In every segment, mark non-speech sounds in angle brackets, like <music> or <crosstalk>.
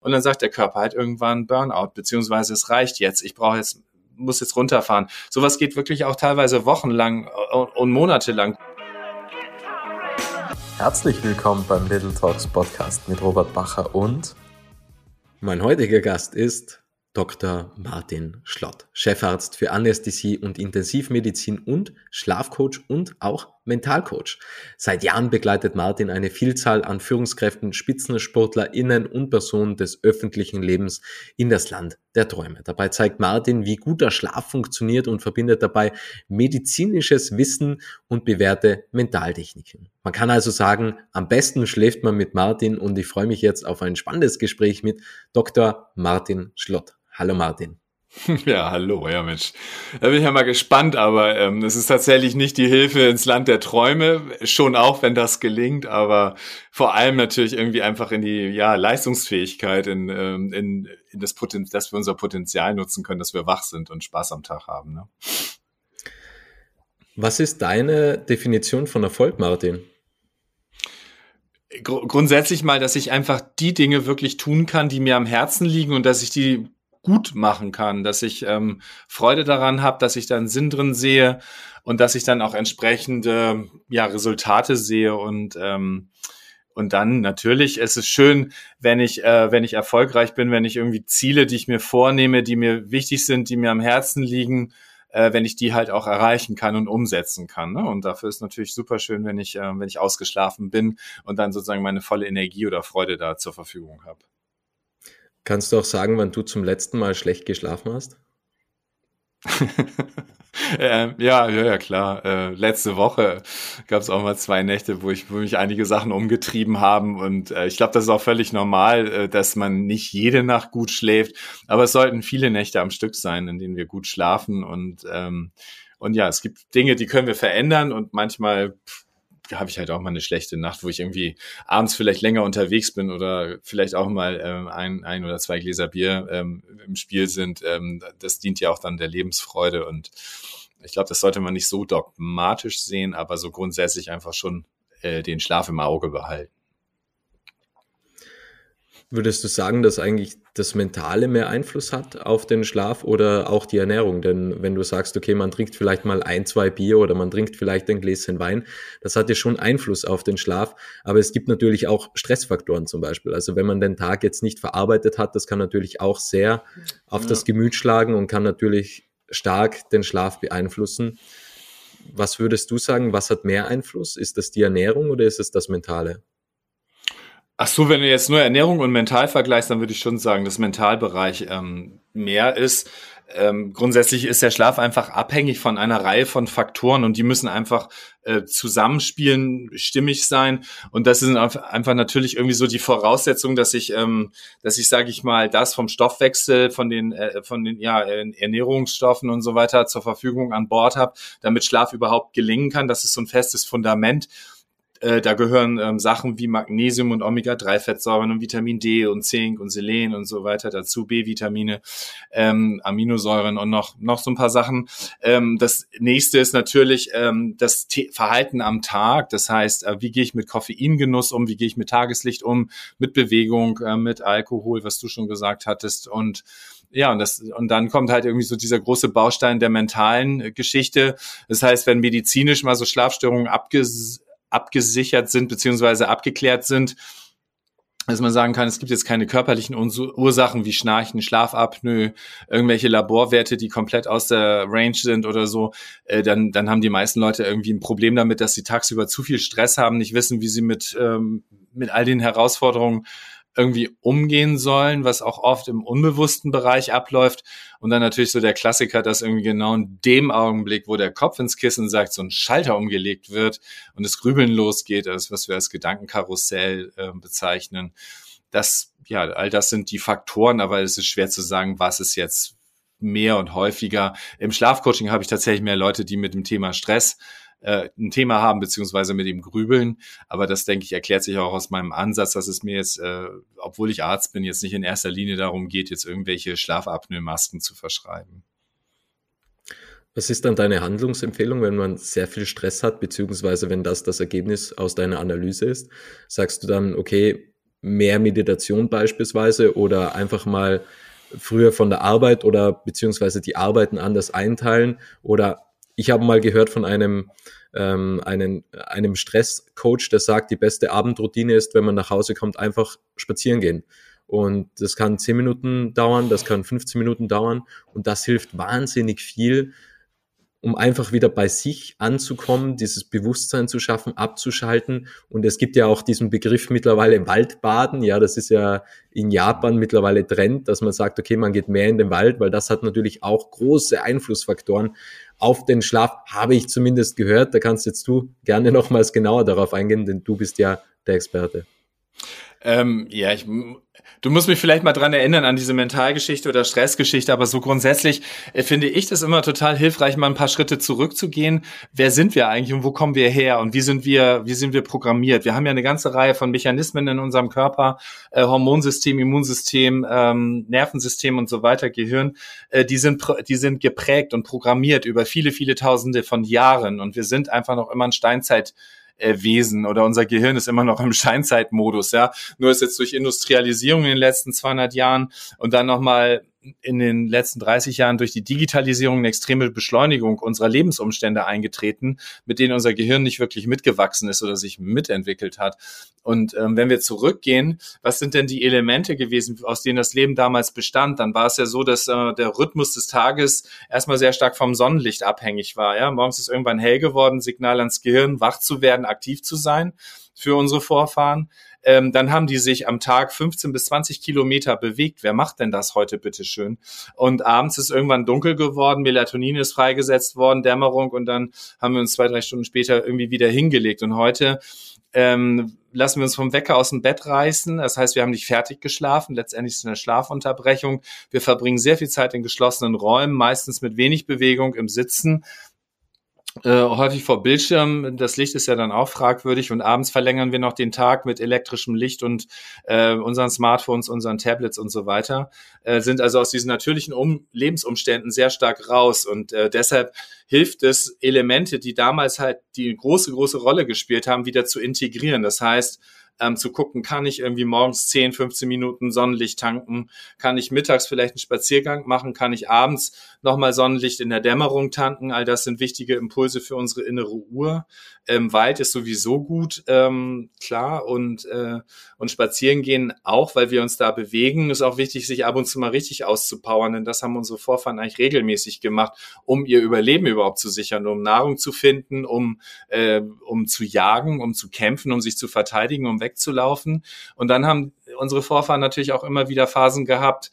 und dann sagt der Körper halt irgendwann Burnout, beziehungsweise es reicht jetzt, ich brauche jetzt, muss jetzt runterfahren. Sowas geht wirklich auch teilweise wochenlang und monatelang. Herzlich willkommen beim Little Talks Podcast mit Robert Bacher und mein heutiger Gast ist Dr. Martin Schlott, Chefarzt für Anästhesie und Intensivmedizin und Schlafcoach und auch Mentalcoach. Seit Jahren begleitet Martin eine Vielzahl an Führungskräften, SpitzensportlerInnen und Personen des öffentlichen Lebens in das Land der Träume. Dabei zeigt Martin, wie guter Schlaf funktioniert und verbindet dabei medizinisches Wissen und bewährte Mentaltechniken. Man kann also sagen, am besten schläft man mit Martin und ich freue mich jetzt auf ein spannendes Gespräch mit Dr. Martin Schlott. Hallo Martin. <laughs> Ja, hallo, ja Mensch. Da bin ich ja mal gespannt, aber ähm, es ist tatsächlich nicht die Hilfe ins Land der Träume, schon auch, wenn das gelingt, aber vor allem natürlich irgendwie einfach in die ja, Leistungsfähigkeit, in, ähm, in, in das Potenzial, dass wir unser Potenzial nutzen können, dass wir wach sind und Spaß am Tag haben. Ne? Was ist deine Definition von Erfolg, Martin? grundsätzlich mal, dass ich einfach die Dinge wirklich tun kann, die mir am Herzen liegen und dass ich die gut machen kann, dass ich ähm, Freude daran habe, dass ich da einen Sinn drin sehe und dass ich dann auch entsprechende ja, Resultate sehe und ähm, und dann natürlich ist es schön, wenn ich, äh, wenn ich erfolgreich bin, wenn ich irgendwie Ziele, die ich mir vornehme, die mir wichtig sind, die mir am Herzen liegen, äh, wenn ich die halt auch erreichen kann und umsetzen kann. Ne? Und dafür ist natürlich super schön, wenn ich, äh, wenn ich ausgeschlafen bin und dann sozusagen meine volle Energie oder Freude da zur Verfügung habe. Kannst du auch sagen, wann du zum letzten Mal schlecht geschlafen hast? <laughs> äh, ja, ja, ja, klar. Äh, letzte Woche gab es auch mal zwei Nächte, wo ich, wo mich einige Sachen umgetrieben haben. Und äh, ich glaube, das ist auch völlig normal, äh, dass man nicht jede Nacht gut schläft. Aber es sollten viele Nächte am Stück sein, in denen wir gut schlafen. Und ähm, und ja, es gibt Dinge, die können wir verändern und manchmal pff, habe ich halt auch mal eine schlechte Nacht, wo ich irgendwie abends vielleicht länger unterwegs bin oder vielleicht auch mal ähm, ein, ein oder zwei Gläser Bier ähm, im Spiel sind. Ähm, das dient ja auch dann der Lebensfreude und ich glaube, das sollte man nicht so dogmatisch sehen, aber so grundsätzlich einfach schon äh, den Schlaf im Auge behalten. Würdest du sagen, dass eigentlich das Mentale mehr Einfluss hat auf den Schlaf oder auch die Ernährung? Denn wenn du sagst, okay, man trinkt vielleicht mal ein, zwei Bier oder man trinkt vielleicht ein Gläschen Wein, das hat ja schon Einfluss auf den Schlaf. Aber es gibt natürlich auch Stressfaktoren zum Beispiel. Also wenn man den Tag jetzt nicht verarbeitet hat, das kann natürlich auch sehr auf ja. das Gemüt schlagen und kann natürlich stark den Schlaf beeinflussen. Was würdest du sagen, was hat mehr Einfluss? Ist das die Ernährung oder ist es das Mentale? Ach so, wenn du jetzt nur Ernährung und Mental vergleichst, dann würde ich schon sagen, dass Mentalbereich ähm, mehr ist. Ähm, grundsätzlich ist der Schlaf einfach abhängig von einer Reihe von Faktoren und die müssen einfach äh, zusammenspielen, stimmig sein. Und das ist einfach natürlich irgendwie so die Voraussetzung, dass ich, ähm, dass ich, sage ich mal, das vom Stoffwechsel, von den, äh, von den ja, Ernährungsstoffen und so weiter zur Verfügung an Bord habe, damit Schlaf überhaupt gelingen kann. Das ist so ein festes Fundament. Äh, da gehören ähm, Sachen wie Magnesium und Omega-3-Fettsäuren und Vitamin D und Zink und Selen und so weiter dazu, B-Vitamine, ähm, Aminosäuren und noch, noch so ein paar Sachen. Ähm, das nächste ist natürlich ähm, das T Verhalten am Tag. Das heißt, äh, wie gehe ich mit Koffeingenuss um, wie gehe ich mit Tageslicht um, mit Bewegung, äh, mit Alkohol, was du schon gesagt hattest und ja, und das, und dann kommt halt irgendwie so dieser große Baustein der mentalen Geschichte. Das heißt, wenn medizinisch mal so Schlafstörungen abges abgesichert sind beziehungsweise abgeklärt sind, dass man sagen kann, es gibt jetzt keine körperlichen Ursachen wie Schnarchen, Schlafapnoe, irgendwelche Laborwerte, die komplett aus der Range sind oder so, äh, dann, dann haben die meisten Leute irgendwie ein Problem damit, dass sie tagsüber zu viel Stress haben, nicht wissen, wie sie mit, ähm, mit all den Herausforderungen irgendwie umgehen sollen, was auch oft im unbewussten Bereich abläuft. Und dann natürlich so der Klassiker, dass irgendwie genau in dem Augenblick, wo der Kopf ins Kissen sagt, so ein Schalter umgelegt wird und das Grübeln losgeht, das, was wir als Gedankenkarussell äh, bezeichnen. Das, ja, all das sind die Faktoren, aber es ist schwer zu sagen, was ist jetzt mehr und häufiger. Im Schlafcoaching habe ich tatsächlich mehr Leute, die mit dem Thema Stress äh, ein Thema haben, beziehungsweise mit dem Grübeln. Aber das, denke ich, erklärt sich auch aus meinem Ansatz, dass es mir jetzt, äh, obwohl ich Arzt bin, jetzt nicht in erster Linie darum geht, jetzt irgendwelche Schlafapnoe-Masken zu verschreiben. Was ist dann deine Handlungsempfehlung, wenn man sehr viel Stress hat, beziehungsweise wenn das das Ergebnis aus deiner Analyse ist? Sagst du dann, okay, mehr Meditation beispielsweise oder einfach mal früher von der Arbeit oder beziehungsweise die Arbeiten anders einteilen oder ich habe mal gehört von einem, ähm, einen, einem Stresscoach, der sagt, die beste Abendroutine ist, wenn man nach Hause kommt, einfach spazieren gehen. Und das kann 10 Minuten dauern, das kann 15 Minuten dauern und das hilft wahnsinnig viel, um einfach wieder bei sich anzukommen, dieses Bewusstsein zu schaffen, abzuschalten. Und es gibt ja auch diesen Begriff mittlerweile Waldbaden. Ja, das ist ja in Japan mittlerweile Trend, dass man sagt, okay, man geht mehr in den Wald, weil das hat natürlich auch große Einflussfaktoren auf den Schlaf, habe ich zumindest gehört. Da kannst jetzt du gerne <laughs> nochmals genauer darauf eingehen, denn du bist ja der Experte. Ähm, ja, ich, du musst mich vielleicht mal dran erinnern an diese Mentalgeschichte oder Stressgeschichte, aber so grundsätzlich äh, finde ich das immer total hilfreich, mal ein paar Schritte zurückzugehen. Wer sind wir eigentlich und wo kommen wir her und wie sind wir, wie sind wir programmiert? Wir haben ja eine ganze Reihe von Mechanismen in unserem Körper, äh, Hormonsystem, Immunsystem, ähm, Nervensystem und so weiter, Gehirn, äh, die sind, die sind geprägt und programmiert über viele, viele Tausende von Jahren und wir sind einfach noch immer ein Steinzeit äh, Wesen oder unser Gehirn ist immer noch im Scheinzeitmodus, ja. Nur ist jetzt durch Industrialisierung in den letzten 200 Jahren und dann nochmal in den letzten 30 Jahren durch die Digitalisierung eine extreme Beschleunigung unserer Lebensumstände eingetreten, mit denen unser Gehirn nicht wirklich mitgewachsen ist oder sich mitentwickelt hat. Und ähm, wenn wir zurückgehen, was sind denn die Elemente gewesen, aus denen das Leben damals bestand? Dann war es ja so, dass äh, der Rhythmus des Tages erstmal sehr stark vom Sonnenlicht abhängig war. Ja? Morgens ist irgendwann hell geworden, Signal ans Gehirn, wach zu werden, aktiv zu sein für unsere Vorfahren. Ähm, dann haben die sich am Tag 15 bis 20 Kilometer bewegt. Wer macht denn das heute bitteschön? Und abends ist irgendwann dunkel geworden, Melatonin ist freigesetzt worden, Dämmerung und dann haben wir uns zwei, drei Stunden später irgendwie wieder hingelegt. Und heute ähm, lassen wir uns vom Wecker aus dem Bett reißen. Das heißt, wir haben nicht fertig geschlafen. Letztendlich ist es eine Schlafunterbrechung. Wir verbringen sehr viel Zeit in geschlossenen Räumen, meistens mit wenig Bewegung im Sitzen äh, häufig vor Bildschirm. Das Licht ist ja dann auch fragwürdig und abends verlängern wir noch den Tag mit elektrischem Licht und äh, unseren Smartphones, unseren Tablets und so weiter. Äh, sind also aus diesen natürlichen um Lebensumständen sehr stark raus und äh, deshalb hilft es, Elemente, die damals halt die große, große Rolle gespielt haben, wieder zu integrieren. Das heißt, ähm, zu gucken, kann ich irgendwie morgens 10, 15 Minuten Sonnenlicht tanken, kann ich mittags vielleicht einen Spaziergang machen, kann ich abends nochmal Sonnenlicht in der Dämmerung tanken. All das sind wichtige Impulse für unsere innere Uhr. Ähm, Wald ist sowieso gut, ähm, klar, und, äh, und spazieren gehen auch, weil wir uns da bewegen. Ist auch wichtig, sich ab und zu mal richtig auszupowern, denn das haben unsere Vorfahren eigentlich regelmäßig gemacht, um ihr Überleben überhaupt zu sichern, um Nahrung zu finden, um, äh, um zu jagen, um zu kämpfen, um sich zu verteidigen, um wegzulaufen. Und dann haben unsere Vorfahren natürlich auch immer wieder Phasen gehabt,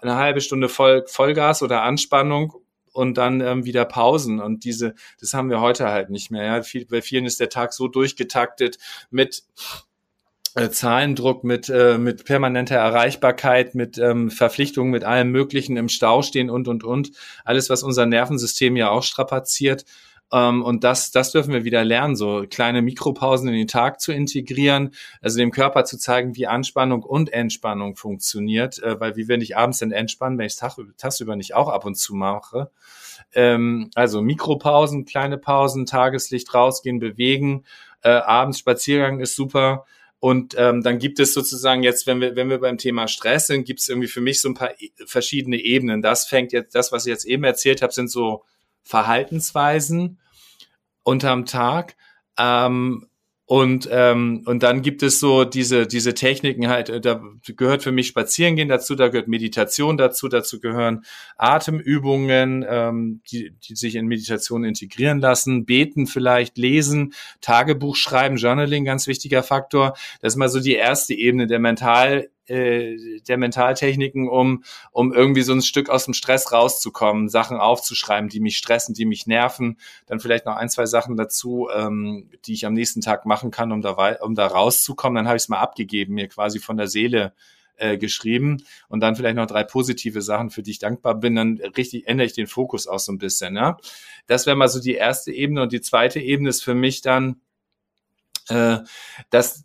eine halbe Stunde Voll, Vollgas oder Anspannung und dann ähm, wieder Pausen. Und diese, das haben wir heute halt nicht mehr. Ja? Bei vielen ist der Tag so durchgetaktet mit äh, Zahlendruck, mit, äh, mit permanenter Erreichbarkeit, mit ähm, Verpflichtungen, mit allem Möglichen im Stau stehen und, und, und. Alles, was unser Nervensystem ja auch strapaziert. Ähm, und das, das dürfen wir wieder lernen, so kleine Mikropausen in den Tag zu integrieren, also dem Körper zu zeigen, wie Anspannung und Entspannung funktioniert, äh, weil wie wenn ich abends dann entspannen, wenn ich es tagsüber nicht auch ab und zu mache. Ähm, also Mikropausen, kleine Pausen, Tageslicht rausgehen, bewegen, äh, abends Spaziergang ist super. Und ähm, dann gibt es sozusagen jetzt, wenn wir, wenn wir beim Thema Stress sind, gibt es irgendwie für mich so ein paar e verschiedene Ebenen. Das fängt jetzt, das, was ich jetzt eben erzählt habe, sind so Verhaltensweisen unterm Tag. Ähm, und, ähm, und dann gibt es so diese, diese Techniken halt, äh, da gehört für mich Spazierengehen dazu, da gehört Meditation dazu, dazu gehören Atemübungen, ähm, die, die sich in Meditation integrieren lassen, beten vielleicht, lesen, Tagebuch schreiben, Journaling, ganz wichtiger Faktor. Das ist mal so die erste Ebene der Mental, äh, der Mentaltechniken, um, um irgendwie so ein Stück aus dem Stress rauszukommen, Sachen aufzuschreiben, die mich stressen, die mich nerven. Dann vielleicht noch ein, zwei Sachen dazu, ähm, die ich am nächsten Tag machen kann, um da, um da rauszukommen. Dann habe ich es mal abgegeben, mir quasi von der Seele äh, geschrieben und dann vielleicht noch drei positive Sachen, für die ich dankbar bin, dann richtig ändere ich den Fokus auch so ein bisschen. Ja? Das wäre mal so die erste Ebene und die zweite Ebene ist für mich dann, äh, dass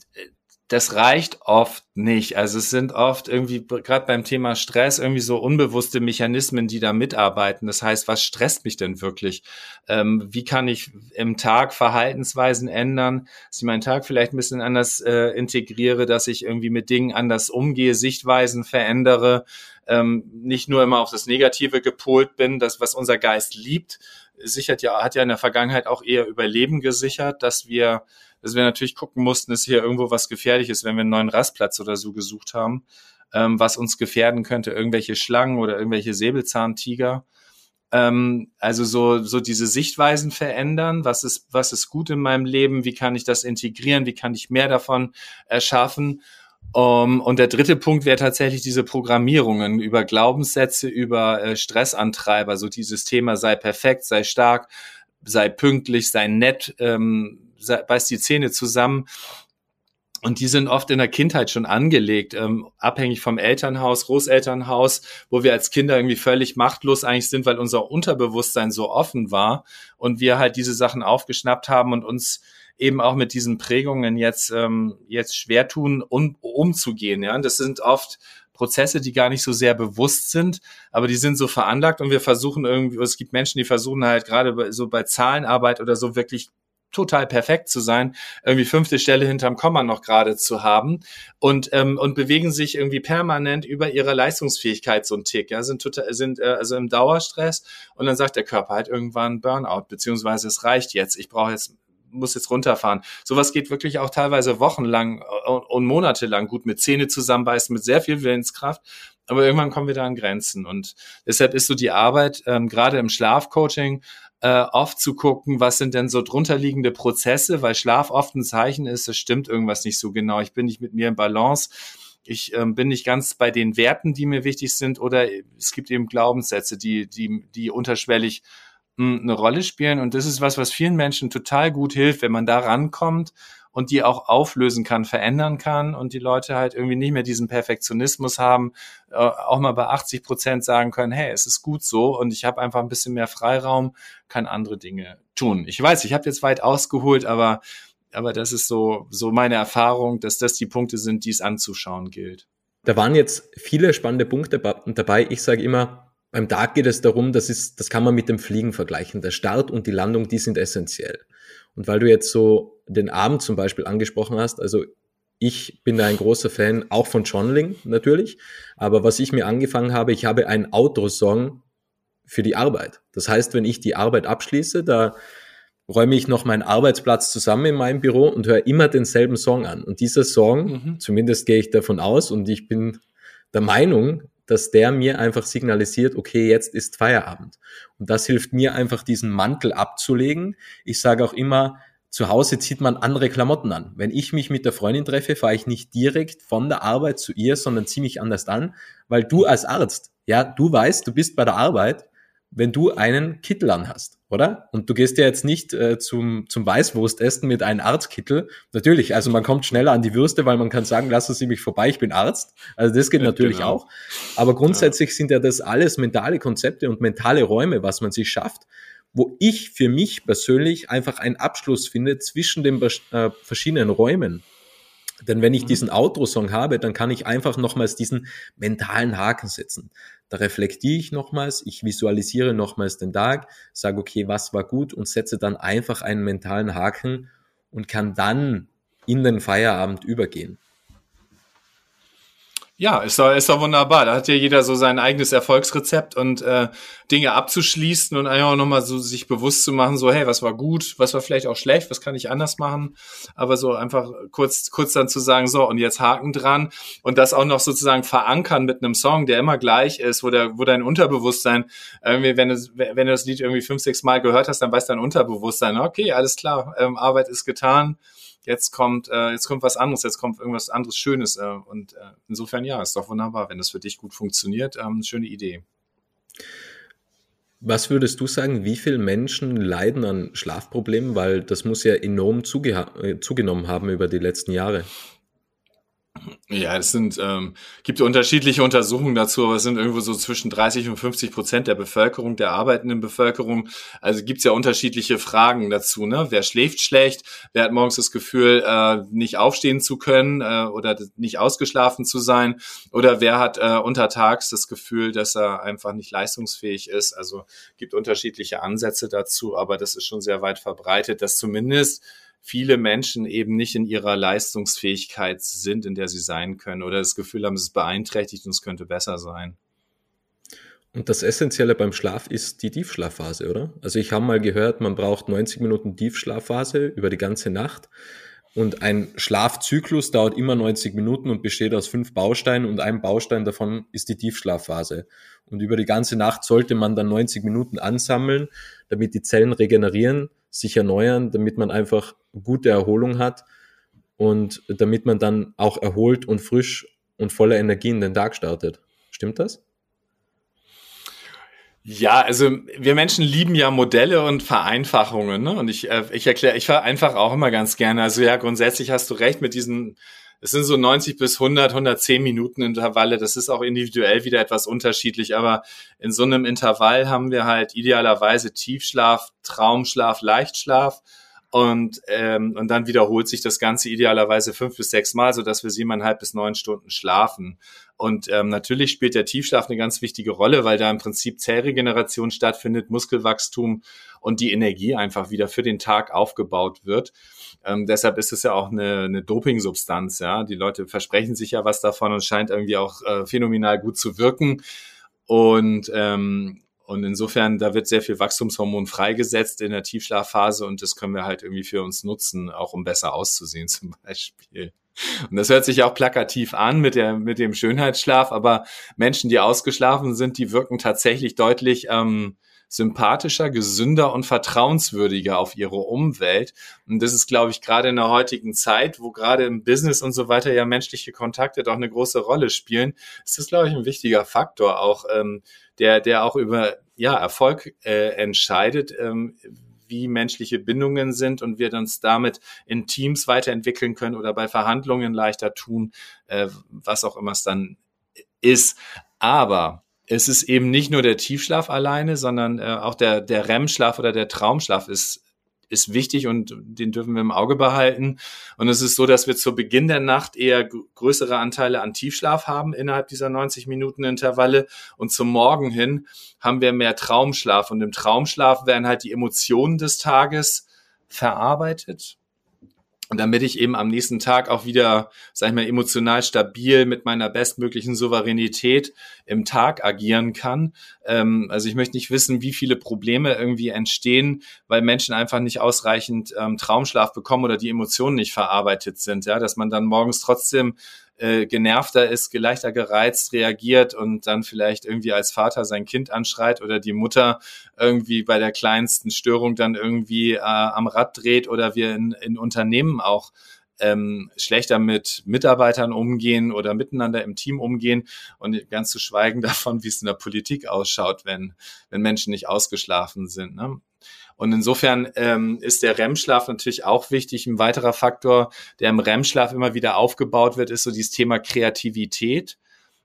das reicht oft nicht. Also es sind oft irgendwie, gerade beim Thema Stress, irgendwie so unbewusste Mechanismen, die da mitarbeiten. Das heißt, was stresst mich denn wirklich? Ähm, wie kann ich im Tag Verhaltensweisen ändern, dass ich meinen Tag vielleicht ein bisschen anders äh, integriere, dass ich irgendwie mit Dingen anders umgehe, Sichtweisen verändere, ähm, nicht nur immer auf das Negative gepolt bin, das, was unser Geist liebt, sichert ja, hat ja in der Vergangenheit auch eher Überleben gesichert, dass wir dass wir natürlich gucken mussten, ist hier irgendwo was Gefährliches, wenn wir einen neuen Rastplatz oder so gesucht haben, ähm, was uns gefährden könnte, irgendwelche Schlangen oder irgendwelche Säbelzahntiger. Ähm, also so, so diese Sichtweisen verändern. Was ist, was ist gut in meinem Leben? Wie kann ich das integrieren? Wie kann ich mehr davon erschaffen? Um, und der dritte Punkt wäre tatsächlich diese Programmierungen über Glaubenssätze, über äh, Stressantreiber, so dieses Thema sei perfekt, sei stark, sei pünktlich, sei nett, ähm, beißt die Zähne zusammen. Und die sind oft in der Kindheit schon angelegt, ähm, abhängig vom Elternhaus, Großelternhaus, wo wir als Kinder irgendwie völlig machtlos eigentlich sind, weil unser Unterbewusstsein so offen war und wir halt diese Sachen aufgeschnappt haben und uns eben auch mit diesen Prägungen jetzt ähm, jetzt schwer tun, um, umzugehen. Ja, das sind oft Prozesse, die gar nicht so sehr bewusst sind, aber die sind so veranlagt und wir versuchen irgendwie, es gibt Menschen, die versuchen halt gerade so bei Zahlenarbeit oder so wirklich total perfekt zu sein, irgendwie fünfte Stelle hinterm Komma noch gerade zu haben und ähm, und bewegen sich irgendwie permanent über ihre Leistungsfähigkeit so ein Tick, ja, sind total sind äh, also im Dauerstress und dann sagt der Körper halt irgendwann Burnout beziehungsweise es reicht jetzt, ich brauche jetzt muss jetzt runterfahren. Sowas geht wirklich auch teilweise wochenlang äh, und monatelang gut mit Zähne zusammenbeißen, mit sehr viel Willenskraft. Aber irgendwann kommen wir da an Grenzen. Und deshalb ist so die Arbeit, ähm, gerade im Schlafcoaching, äh, oft zu gucken, was sind denn so drunterliegende Prozesse, weil Schlaf oft ein Zeichen ist, es stimmt irgendwas nicht so genau. Ich bin nicht mit mir in Balance. Ich ähm, bin nicht ganz bei den Werten, die mir wichtig sind, oder es gibt eben Glaubenssätze, die, die, die unterschwellig eine Rolle spielen. Und das ist was, was vielen Menschen total gut hilft, wenn man da rankommt und die auch auflösen kann, verändern kann und die Leute halt irgendwie nicht mehr diesen Perfektionismus haben, äh, auch mal bei 80 Prozent sagen können, hey, es ist gut so und ich habe einfach ein bisschen mehr Freiraum, kann andere Dinge tun. Ich weiß, ich habe jetzt weit ausgeholt, aber aber das ist so so meine Erfahrung, dass das die Punkte sind, die es anzuschauen gilt. Da waren jetzt viele spannende Punkte dabei. Ich sage immer, beim Tag geht es darum, das ist, das kann man mit dem Fliegen vergleichen. Der Start und die Landung, die sind essentiell. Und weil du jetzt so den Abend zum Beispiel angesprochen hast, also ich bin da ein großer Fan auch von Journaling natürlich, aber was ich mir angefangen habe, ich habe einen Outro-Song für die Arbeit. Das heißt, wenn ich die Arbeit abschließe, da räume ich noch meinen Arbeitsplatz zusammen in meinem Büro und höre immer denselben Song an. Und dieser Song, mhm. zumindest gehe ich davon aus und ich bin der Meinung, dass der mir einfach signalisiert, okay, jetzt ist Feierabend. Und das hilft mir einfach, diesen Mantel abzulegen. Ich sage auch immer, zu Hause zieht man andere Klamotten an. Wenn ich mich mit der Freundin treffe, fahre ich nicht direkt von der Arbeit zu ihr, sondern ziehe mich anders an, weil du als Arzt, ja, du weißt, du bist bei der Arbeit, wenn du einen Kittel anhast, oder? Und du gehst ja jetzt nicht äh, zum, zum Weißwurstessen mit einem Arztkittel. Natürlich, also man kommt schneller an die Würste, weil man kann sagen, lassen Sie mich vorbei, ich bin Arzt. Also das geht ja, natürlich genau. auch. Aber grundsätzlich ja. sind ja das alles mentale Konzepte und mentale Räume, was man sich schafft, wo ich für mich persönlich einfach einen Abschluss finde zwischen den äh, verschiedenen Räumen. Denn wenn ich mhm. diesen Outro-Song habe, dann kann ich einfach nochmals diesen mentalen Haken setzen. Da reflektiere ich nochmals, ich visualisiere nochmals den Tag, sage, okay, was war gut und setze dann einfach einen mentalen Haken und kann dann in den Feierabend übergehen. Ja, ist doch, ist doch wunderbar. Da hat ja jeder so sein eigenes Erfolgsrezept und äh, Dinge abzuschließen und einfach nochmal so sich bewusst zu machen, so, hey, was war gut, was war vielleicht auch schlecht, was kann ich anders machen? Aber so einfach kurz, kurz dann zu sagen, so, und jetzt Haken dran und das auch noch sozusagen verankern mit einem Song, der immer gleich ist, wo der, wo dein Unterbewusstsein, irgendwie, wenn du, wenn du das Lied irgendwie fünf, sechs Mal gehört hast, dann weiß dein Unterbewusstsein, okay, alles klar, ähm, Arbeit ist getan jetzt kommt, äh, jetzt kommt was anderes, jetzt kommt irgendwas anderes Schönes. Äh, und äh, insofern ja, ist doch wunderbar, wenn das für dich gut funktioniert. Ähm, schöne Idee. Was würdest du sagen, wie viele Menschen leiden an Schlafproblemen? Weil das muss ja enorm äh, zugenommen haben über die letzten Jahre. Ja, es sind, ähm, gibt unterschiedliche Untersuchungen dazu, aber es sind irgendwo so zwischen 30 und 50 Prozent der Bevölkerung, der arbeitenden Bevölkerung. Also gibt's ja unterschiedliche Fragen dazu. Ne? Wer schläft schlecht? Wer hat morgens das Gefühl, äh, nicht aufstehen zu können äh, oder nicht ausgeschlafen zu sein? Oder wer hat äh, untertags das Gefühl, dass er einfach nicht leistungsfähig ist? Also gibt unterschiedliche Ansätze dazu, aber das ist schon sehr weit verbreitet, dass zumindest viele Menschen eben nicht in ihrer Leistungsfähigkeit sind, in der sie sein können oder das Gefühl haben, es ist beeinträchtigt und es könnte besser sein. Und das Essentielle beim Schlaf ist die Tiefschlafphase, oder? Also ich habe mal gehört, man braucht 90 Minuten Tiefschlafphase über die ganze Nacht. Und ein Schlafzyklus dauert immer 90 Minuten und besteht aus fünf Bausteinen und ein Baustein davon ist die Tiefschlafphase. Und über die ganze Nacht sollte man dann 90 Minuten ansammeln, damit die Zellen regenerieren, sich erneuern, damit man einfach gute Erholung hat und damit man dann auch erholt und frisch und voller Energie in den Tag startet. Stimmt das? Ja, also wir Menschen lieben ja Modelle und Vereinfachungen. Ne? Und ich, äh, ich erkläre, ich vereinfache auch immer ganz gerne. Also ja, grundsätzlich hast du recht mit diesen, es sind so 90 bis 100, 110 Minuten Intervalle. Das ist auch individuell wieder etwas unterschiedlich. Aber in so einem Intervall haben wir halt idealerweise Tiefschlaf, Traumschlaf, Leichtschlaf und, ähm, und dann wiederholt sich das Ganze idealerweise fünf bis sechs Mal, so dass wir siebeneinhalb bis neun Stunden schlafen. Und ähm, natürlich spielt der Tiefschlaf eine ganz wichtige Rolle, weil da im Prinzip Zellregeneration stattfindet, Muskelwachstum und die Energie einfach wieder für den Tag aufgebaut wird. Ähm, deshalb ist es ja auch eine, eine Dopingsubstanz. Ja, die Leute versprechen sich ja was davon und scheint irgendwie auch äh, phänomenal gut zu wirken. Und ähm, und insofern, da wird sehr viel Wachstumshormon freigesetzt in der Tiefschlafphase und das können wir halt irgendwie für uns nutzen, auch um besser auszusehen <laughs> zum Beispiel. Und das hört sich auch plakativ an mit, der, mit dem Schönheitsschlaf, aber Menschen, die ausgeschlafen sind, die wirken tatsächlich deutlich ähm, sympathischer, gesünder und vertrauenswürdiger auf ihre Umwelt. Und das ist, glaube ich, gerade in der heutigen Zeit, wo gerade im Business und so weiter ja menschliche Kontakte doch eine große Rolle spielen, ist das, glaube ich, ein wichtiger Faktor auch, ähm, der, der auch über ja, Erfolg äh, entscheidet, ähm, wie menschliche Bindungen sind und wir uns damit in Teams weiterentwickeln können oder bei Verhandlungen leichter tun, äh, was auch immer es dann ist. Aber es ist eben nicht nur der Tiefschlaf alleine, sondern äh, auch der, der REM-Schlaf oder der Traumschlaf ist ist wichtig und den dürfen wir im Auge behalten. Und es ist so, dass wir zu Beginn der Nacht eher größere Anteile an Tiefschlaf haben innerhalb dieser 90 Minuten Intervalle und zum Morgen hin haben wir mehr Traumschlaf. Und im Traumschlaf werden halt die Emotionen des Tages verarbeitet damit ich eben am nächsten Tag auch wieder, sag ich mal, emotional stabil mit meiner bestmöglichen Souveränität im Tag agieren kann. Ähm, also ich möchte nicht wissen, wie viele Probleme irgendwie entstehen, weil Menschen einfach nicht ausreichend ähm, Traumschlaf bekommen oder die Emotionen nicht verarbeitet sind. Ja, dass man dann morgens trotzdem äh, genervter ist, leichter gereizt reagiert und dann vielleicht irgendwie als Vater sein Kind anschreit oder die Mutter irgendwie bei der kleinsten Störung dann irgendwie äh, am Rad dreht oder wir in, in Unternehmen auch ähm, schlechter mit Mitarbeitern umgehen oder miteinander im Team umgehen und ganz zu schweigen <laughs> davon, wie es in der Politik ausschaut, wenn, wenn Menschen nicht ausgeschlafen sind. Ne? Und insofern ähm, ist der REM-Schlaf natürlich auch wichtig. Ein weiterer Faktor, der im REM-Schlaf immer wieder aufgebaut wird, ist so dieses Thema Kreativität.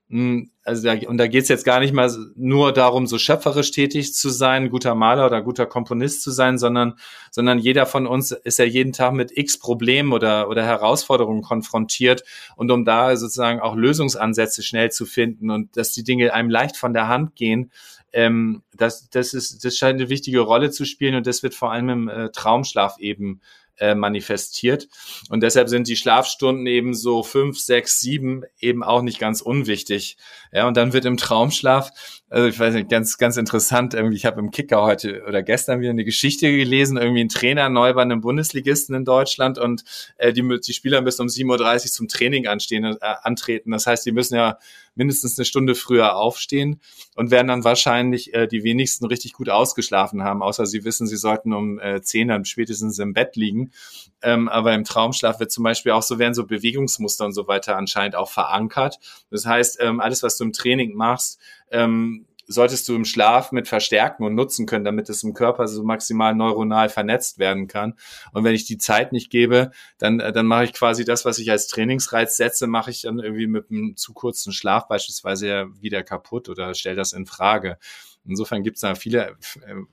Hm, also da, und da geht es jetzt gar nicht mal nur darum, so schöpferisch tätig zu sein, guter Maler oder guter Komponist zu sein, sondern, sondern jeder von uns ist ja jeden Tag mit x Problemen oder, oder Herausforderungen konfrontiert. Und um da sozusagen auch Lösungsansätze schnell zu finden und dass die Dinge einem leicht von der Hand gehen, ähm, das, das, ist, das scheint eine wichtige Rolle zu spielen und das wird vor allem im äh, Traumschlaf eben äh, manifestiert. Und deshalb sind die Schlafstunden eben so fünf, sechs, sieben eben auch nicht ganz unwichtig. Ja, und dann wird im Traumschlaf, also ich weiß nicht, ganz, ganz interessant, irgendwie, ich habe im Kicker heute oder gestern wieder eine Geschichte gelesen, irgendwie ein Trainer neu bei einem Bundesligisten in Deutschland und äh, die, die Spieler müssen um 7.30 Uhr zum Training anstehen, äh, antreten. Das heißt, die müssen ja mindestens eine Stunde früher aufstehen und werden dann wahrscheinlich äh, die wenigsten richtig gut ausgeschlafen haben, außer sie wissen, sie sollten um äh, 10 dann spätestens im Bett liegen. Ähm, aber im Traumschlaf wird zum Beispiel auch so, werden so Bewegungsmuster und so weiter anscheinend auch verankert. Das heißt, ähm, alles, was du im Training machst, ähm, solltest du im Schlaf mit verstärken und nutzen können, damit es im Körper so maximal neuronal vernetzt werden kann. Und wenn ich die Zeit nicht gebe, dann, äh, dann mache ich quasi das, was ich als Trainingsreiz setze, mache ich dann irgendwie mit einem zu kurzen Schlaf beispielsweise ja wieder kaputt oder stelle das in Frage. Insofern gibt es da viele,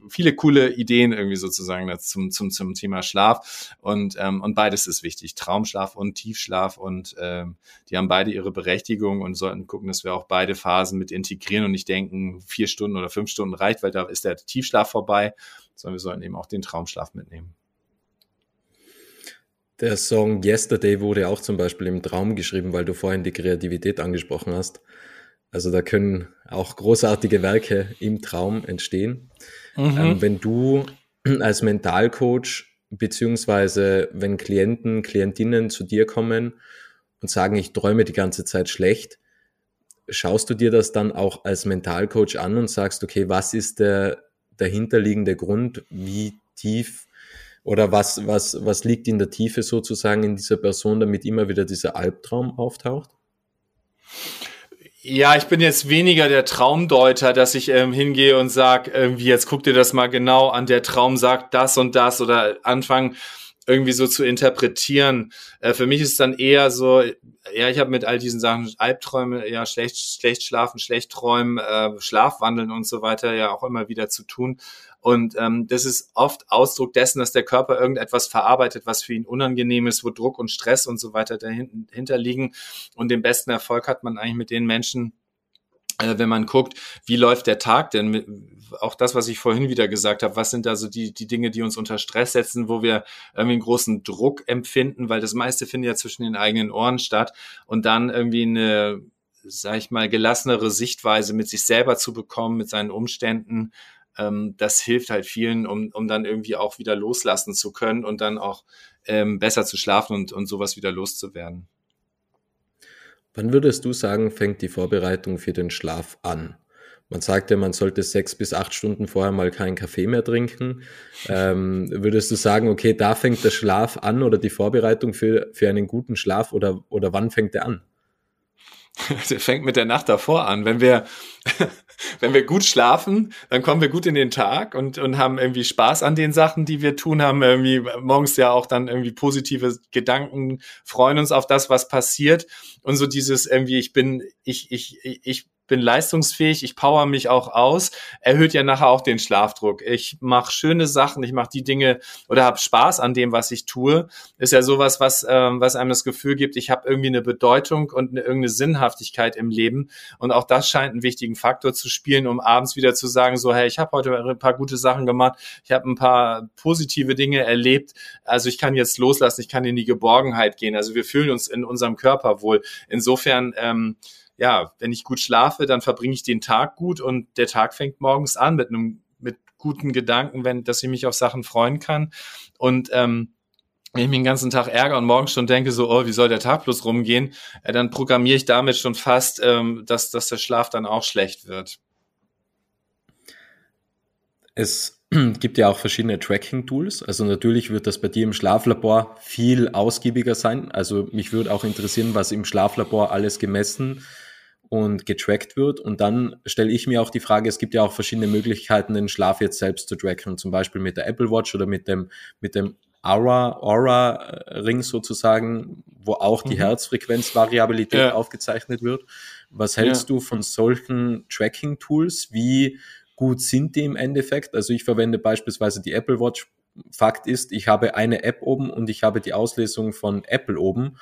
viele coole Ideen irgendwie sozusagen zum, zum, zum Thema Schlaf. Und, ähm, und beides ist wichtig, Traumschlaf und Tiefschlaf. Und ähm, die haben beide ihre Berechtigung und sollten gucken, dass wir auch beide Phasen mit integrieren und nicht denken, vier Stunden oder fünf Stunden reicht, weil da ist der Tiefschlaf vorbei, sondern wir sollten eben auch den Traumschlaf mitnehmen. Der Song Yesterday wurde auch zum Beispiel im Traum geschrieben, weil du vorhin die Kreativität angesprochen hast. Also da können auch großartige Werke im Traum entstehen. Mhm. Ähm, wenn du <clears throat> als Mentalcoach beziehungsweise wenn Klienten, Klientinnen zu dir kommen und sagen, ich träume die ganze Zeit schlecht, schaust du dir das dann auch als Mentalcoach an und sagst, okay, was ist der dahinterliegende Grund, wie tief oder was, was, was liegt in der Tiefe sozusagen in dieser Person, damit immer wieder dieser Albtraum auftaucht? Ja, ich bin jetzt weniger der Traumdeuter, dass ich ähm, hingehe und sag, irgendwie jetzt guck dir das mal genau an, der Traum sagt das und das oder anfangen irgendwie so zu interpretieren. Äh, für mich ist dann eher so, ja, ich habe mit all diesen Sachen Albträume, ja, schlecht, schlecht schlafen, schlecht träumen, äh, Schlafwandeln und so weiter ja auch immer wieder zu tun. Und ähm, das ist oft Ausdruck dessen, dass der Körper irgendetwas verarbeitet, was für ihn unangenehm ist, wo Druck und Stress und so weiter dahinter liegen. Und den besten Erfolg hat man eigentlich mit den Menschen, äh, wenn man guckt, wie läuft der Tag denn? Auch das, was ich vorhin wieder gesagt habe, was sind da so die, die Dinge, die uns unter Stress setzen, wo wir irgendwie einen großen Druck empfinden, weil das meiste findet ja zwischen den eigenen Ohren statt und dann irgendwie eine, sag ich mal, gelassenere Sichtweise mit sich selber zu bekommen, mit seinen Umständen ähm, das hilft halt vielen, um, um dann irgendwie auch wieder loslassen zu können und dann auch ähm, besser zu schlafen und, und sowas wieder loszuwerden. Wann würdest du sagen, fängt die Vorbereitung für den Schlaf an? Man sagt ja, man sollte sechs bis acht Stunden vorher mal keinen Kaffee mehr trinken. Ähm, würdest du sagen, okay, da fängt der Schlaf an oder die Vorbereitung für, für einen guten Schlaf oder, oder wann fängt der an? <laughs> Der fängt mit der Nacht davor an. Wenn wir, <laughs> wenn wir gut schlafen, dann kommen wir gut in den Tag und, und haben irgendwie Spaß an den Sachen, die wir tun, haben irgendwie morgens ja auch dann irgendwie positive Gedanken, freuen uns auf das, was passiert. Und so dieses irgendwie, ich bin, ich, ich, ich bin leistungsfähig, ich power mich auch aus, erhöht ja nachher auch den Schlafdruck. Ich mache schöne Sachen, ich mache die Dinge oder habe Spaß an dem, was ich tue. Ist ja sowas, was, ähm, was einem das Gefühl gibt, ich habe irgendwie eine Bedeutung und eine, irgendeine Sinnhaftigkeit im Leben. Und auch das scheint einen wichtigen Faktor zu spielen, um abends wieder zu sagen, so, hey, ich habe heute ein paar gute Sachen gemacht, ich habe ein paar positive Dinge erlebt, also ich kann jetzt loslassen, ich kann in die Geborgenheit gehen. Also wir fühlen uns in unserem Körper wohl. Insofern ähm, ja, wenn ich gut schlafe, dann verbringe ich den Tag gut und der Tag fängt morgens an mit einem mit guten Gedanken, wenn, dass ich mich auf Sachen freuen kann. Und ähm, wenn ich mich den ganzen Tag ärgere und morgens schon denke, so, oh, wie soll der Tag bloß rumgehen, äh, dann programmiere ich damit schon fast, ähm, dass, dass der Schlaf dann auch schlecht wird. Es <clears throat> gibt ja auch verschiedene Tracking-Tools. Also natürlich wird das bei dir im Schlaflabor viel ausgiebiger sein. Also mich würde auch interessieren, was im Schlaflabor alles gemessen und getrackt wird. Und dann stelle ich mir auch die Frage, es gibt ja auch verschiedene Möglichkeiten, den Schlaf jetzt selbst zu tracken, zum Beispiel mit der Apple Watch oder mit dem, mit dem Aura, Aura Ring sozusagen, wo auch die mhm. Herzfrequenzvariabilität ja. aufgezeichnet wird. Was hältst ja. du von solchen Tracking-Tools? Wie gut sind die im Endeffekt? Also ich verwende beispielsweise die Apple Watch. Fakt ist, ich habe eine App oben und ich habe die Auslesung von Apple oben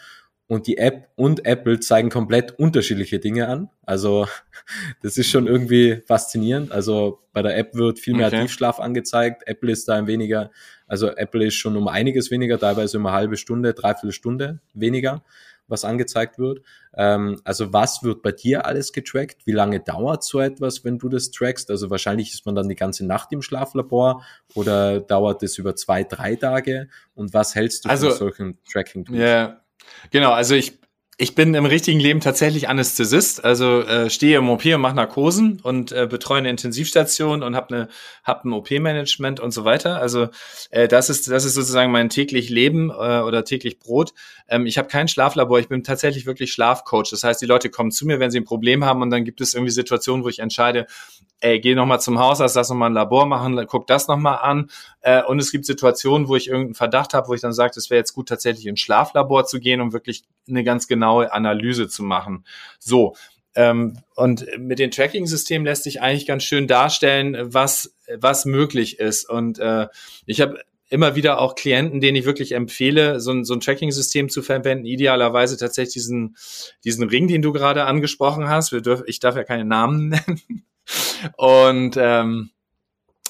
und die App und Apple zeigen komplett unterschiedliche Dinge an. Also <laughs> das ist schon irgendwie faszinierend. Also bei der App wird viel mehr okay. Tiefschlaf angezeigt. Apple ist da ein weniger, also Apple ist schon um einiges weniger, teilweise um eine halbe Stunde, dreiviertel Stunde weniger, was angezeigt wird. Ähm, also was wird bei dir alles getrackt? Wie lange dauert so etwas, wenn du das trackst? Also wahrscheinlich ist man dann die ganze Nacht im Schlaflabor oder dauert es über zwei, drei Tage? Und was hältst du also, von solchen Tracking-Tools? Yeah. Genau, also ich, ich bin im richtigen Leben tatsächlich Anästhesist, also äh, stehe im OP und mache Narkosen und äh, betreue eine Intensivstation und habe eine hab ein OP-Management und so weiter. Also äh, das ist das ist sozusagen mein täglich Leben äh, oder täglich Brot. Ähm, ich habe kein Schlaflabor, ich bin tatsächlich wirklich Schlafcoach. Das heißt, die Leute kommen zu mir, wenn sie ein Problem haben und dann gibt es irgendwie Situationen, wo ich entscheide, ey, geh nochmal zum Hausarzt, lass nochmal ein Labor machen, guck das nochmal an. Äh, und es gibt Situationen, wo ich irgendeinen Verdacht habe, wo ich dann sage, es wäre jetzt gut, tatsächlich ins Schlaflabor zu gehen, um wirklich eine ganz genaue Analyse zu machen. So. Ähm, und mit den Tracking-Systemen lässt sich eigentlich ganz schön darstellen, was, was möglich ist. Und äh, ich habe immer wieder auch Klienten, denen ich wirklich empfehle, so ein, so ein Tracking-System zu verwenden, idealerweise tatsächlich diesen, diesen Ring, den du gerade angesprochen hast. Wir dürfen, ich darf ja keine Namen <laughs> nennen. Und ähm,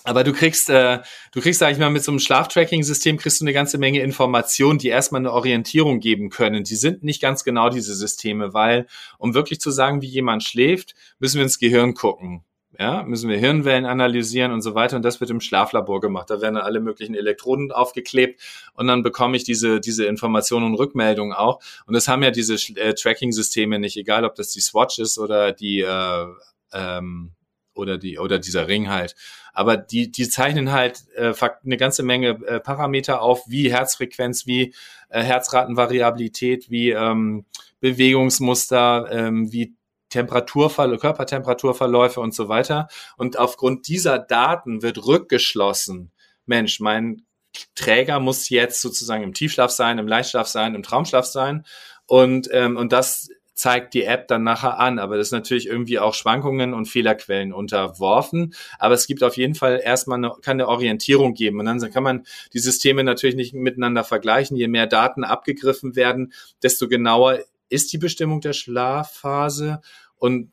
aber du kriegst, äh, du kriegst, sag ich mal, mit so einem Schlaftracking-System kriegst du eine ganze Menge Informationen, die erstmal eine Orientierung geben können. Die sind nicht ganz genau diese Systeme, weil, um wirklich zu sagen, wie jemand schläft, müssen wir ins Gehirn gucken. Ja, müssen wir Hirnwellen analysieren und so weiter. Und das wird im Schlaflabor gemacht. Da werden dann alle möglichen Elektroden aufgeklebt und dann bekomme ich diese, diese Informationen und Rückmeldungen auch. Und das haben ja diese äh, Tracking-Systeme nicht, egal ob das die Swatch ist oder die, äh, ähm, oder die oder dieser Ring halt. Aber die die zeichnen halt äh, eine ganze Menge äh, Parameter auf, wie Herzfrequenz, wie äh, Herzratenvariabilität, wie ähm, Bewegungsmuster, ähm, wie Temperaturverläufe, Körpertemperaturverläufe und so weiter. Und aufgrund dieser Daten wird rückgeschlossen, Mensch, mein Träger muss jetzt sozusagen im Tiefschlaf sein, im Leichtschlaf sein, im Traumschlaf sein. Und, ähm, und das zeigt die App dann nachher an. Aber das ist natürlich irgendwie auch Schwankungen und Fehlerquellen unterworfen. Aber es gibt auf jeden Fall erstmal eine, kann eine Orientierung geben. Und dann kann man die Systeme natürlich nicht miteinander vergleichen. Je mehr Daten abgegriffen werden, desto genauer ist die Bestimmung der Schlafphase. Und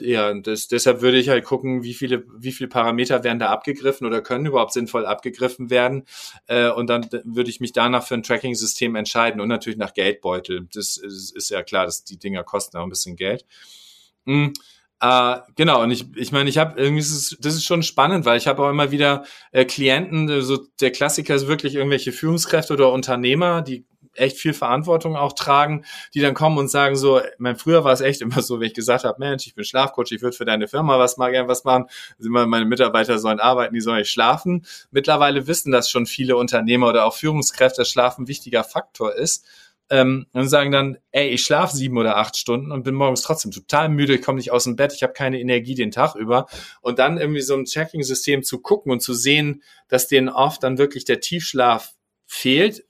ja, das, deshalb würde ich halt gucken, wie viele, wie viele Parameter werden da abgegriffen oder können überhaupt sinnvoll abgegriffen werden. Äh, und dann würde ich mich danach für ein Tracking-System entscheiden und natürlich nach Geldbeutel. Das ist, ist ja klar, dass die Dinger kosten auch ein bisschen Geld. Mhm. Uh, genau, und ich, ich meine, ich habe irgendwie, das ist, das ist schon spannend, weil ich habe auch immer wieder äh, Klienten, so der Klassiker ist wirklich irgendwelche Führungskräfte oder Unternehmer, die echt viel Verantwortung auch tragen, die dann kommen und sagen so, mein früher war es echt immer so, wenn ich gesagt habe, Mensch, ich bin Schlafcoach, ich würde für deine Firma was mal gern was machen, immer meine Mitarbeiter sollen arbeiten, die sollen nicht schlafen. Mittlerweile wissen das schon viele Unternehmer oder auch Führungskräfte, dass Schlaf ein wichtiger Faktor ist. Ähm, und sagen dann, ey, ich schlafe sieben oder acht Stunden und bin morgens trotzdem total müde, ich komme nicht aus dem Bett, ich habe keine Energie den Tag über. Und dann irgendwie so ein Tracking-System zu gucken und zu sehen, dass denen oft dann wirklich der Tiefschlaf fehlt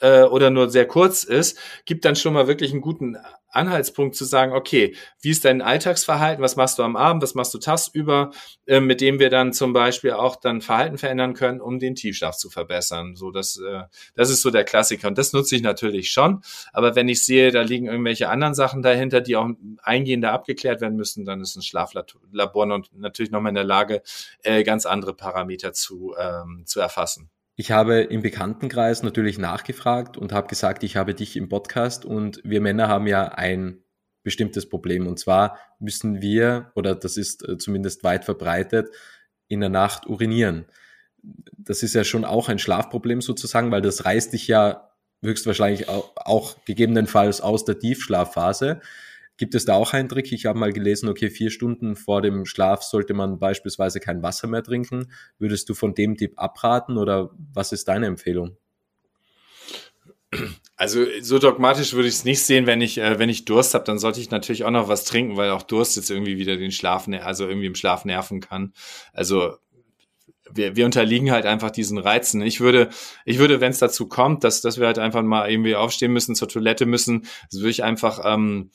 äh, oder nur sehr kurz ist, gibt dann schon mal wirklich einen guten Anhaltspunkt zu sagen, okay, wie ist dein Alltagsverhalten, was machst du am Abend, was machst du tagsüber, äh, mit dem wir dann zum Beispiel auch dann Verhalten verändern können, um den Tiefschlaf zu verbessern. So, das, äh, das ist so der Klassiker und das nutze ich natürlich schon. Aber wenn ich sehe, da liegen irgendwelche anderen Sachen dahinter, die auch eingehender abgeklärt werden müssen, dann ist ein Schlaflabor natürlich nochmal in der Lage, äh, ganz andere Parameter zu, ähm, zu erfassen. Ich habe im Bekanntenkreis natürlich nachgefragt und habe gesagt, ich habe dich im Podcast und wir Männer haben ja ein bestimmtes Problem und zwar müssen wir, oder das ist äh, zumindest weit verbreitet, in der Nacht urinieren. Das ist ja schon auch ein Schlafproblem sozusagen, weil das reißt dich ja höchstwahrscheinlich auch, auch gegebenenfalls aus der Tiefschlafphase. Gibt es da auch einen Trick? Ich habe mal gelesen, okay, vier Stunden vor dem Schlaf sollte man beispielsweise kein Wasser mehr trinken. Würdest du von dem Tipp abraten oder was ist deine Empfehlung? Also so dogmatisch würde ich es nicht sehen, wenn ich äh, wenn ich Durst habe, dann sollte ich natürlich auch noch was trinken, weil auch Durst jetzt irgendwie wieder den Schlaf, also irgendwie im Schlaf nerven kann. Also wir, wir unterliegen halt einfach diesen Reizen. Ich würde, ich würde, wenn es dazu kommt, dass, dass wir halt einfach mal irgendwie aufstehen müssen, zur Toilette müssen, das würde ich einfach ähm,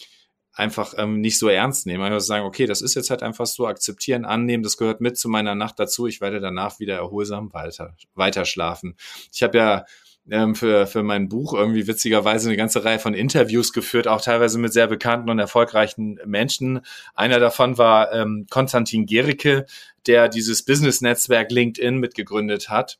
einfach ähm, nicht so ernst nehmen. Einfach sagen, okay, das ist jetzt halt einfach so, akzeptieren, annehmen, das gehört mit zu meiner Nacht dazu. Ich werde danach wieder erholsam weiter, weiter schlafen. Ich habe ja ähm, für, für mein Buch irgendwie witzigerweise eine ganze Reihe von Interviews geführt, auch teilweise mit sehr bekannten und erfolgreichen Menschen. Einer davon war ähm, Konstantin Gericke, der dieses Business-Netzwerk LinkedIn mitgegründet hat.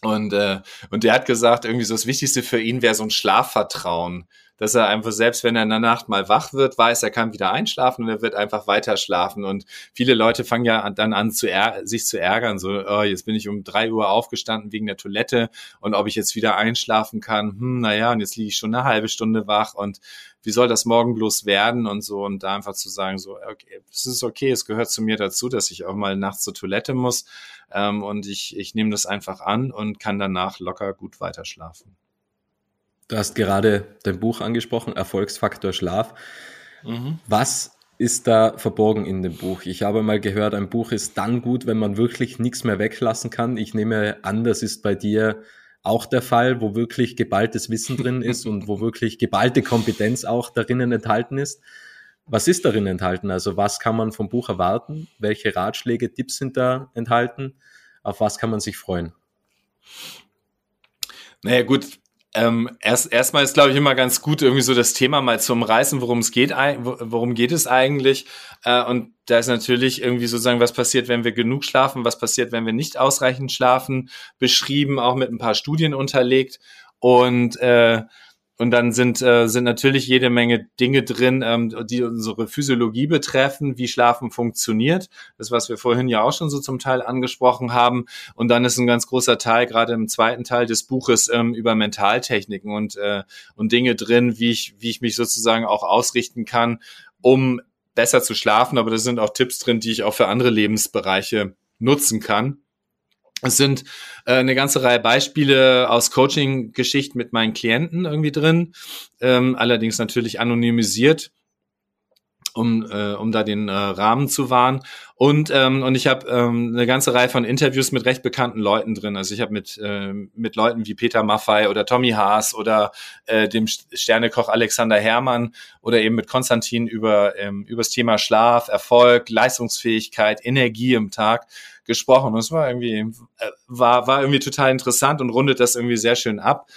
Und, äh, und der hat gesagt, irgendwie so das Wichtigste für ihn wäre so ein Schlafvertrauen dass er einfach selbst, wenn er in der Nacht mal wach wird, weiß, er kann wieder einschlafen und er wird einfach weiter schlafen. Und viele Leute fangen ja dann an, zu sich zu ärgern, so, oh, jetzt bin ich um drei Uhr aufgestanden wegen der Toilette und ob ich jetzt wieder einschlafen kann, hm, naja, und jetzt liege ich schon eine halbe Stunde wach und wie soll das morgen bloß werden und so und da einfach zu sagen, so, okay, es ist okay, es gehört zu mir dazu, dass ich auch mal nachts zur Toilette muss ähm, und ich, ich nehme das einfach an und kann danach locker gut weiter schlafen. Du hast gerade dein Buch angesprochen, Erfolgsfaktor Schlaf. Mhm. Was ist da verborgen in dem Buch? Ich habe mal gehört, ein Buch ist dann gut, wenn man wirklich nichts mehr weglassen kann. Ich nehme an, das ist bei dir auch der Fall, wo wirklich geballtes Wissen drin ist und wo wirklich geballte Kompetenz auch darin enthalten ist. Was ist darin enthalten? Also was kann man vom Buch erwarten? Welche Ratschläge, Tipps sind da enthalten? Auf was kann man sich freuen? Naja gut, ähm, erst erstmal ist, glaube ich, immer ganz gut, irgendwie so das Thema mal zu umreißen, worum es geht, worum geht es eigentlich. Äh, und da ist natürlich irgendwie sozusagen, was passiert, wenn wir genug schlafen, was passiert, wenn wir nicht ausreichend schlafen, beschrieben, auch mit ein paar Studien unterlegt. Und äh, und dann sind, äh, sind natürlich jede Menge Dinge drin, ähm, die unsere Physiologie betreffen, wie Schlafen funktioniert. Das, was wir vorhin ja auch schon so zum Teil angesprochen haben. Und dann ist ein ganz großer Teil, gerade im zweiten Teil des Buches, ähm, über Mentaltechniken und, äh, und Dinge drin, wie ich, wie ich mich sozusagen auch ausrichten kann, um besser zu schlafen. Aber da sind auch Tipps drin, die ich auch für andere Lebensbereiche nutzen kann. Es sind äh, eine ganze Reihe Beispiele aus Coaching-Geschichten mit meinen Klienten irgendwie drin, ähm, allerdings natürlich anonymisiert um, äh, um da den äh, Rahmen zu wahren. Und, ähm, und ich habe ähm, eine ganze Reihe von Interviews mit recht bekannten Leuten drin. Also ich habe mit, äh, mit Leuten wie Peter Maffei oder Tommy Haas oder äh, dem Sternekoch Alexander Herrmann oder eben mit Konstantin über ähm, über das Thema Schlaf, Erfolg, Leistungsfähigkeit, Energie im Tag gesprochen. Und es war irgendwie, äh, war, war irgendwie total interessant und rundet das irgendwie sehr schön ab.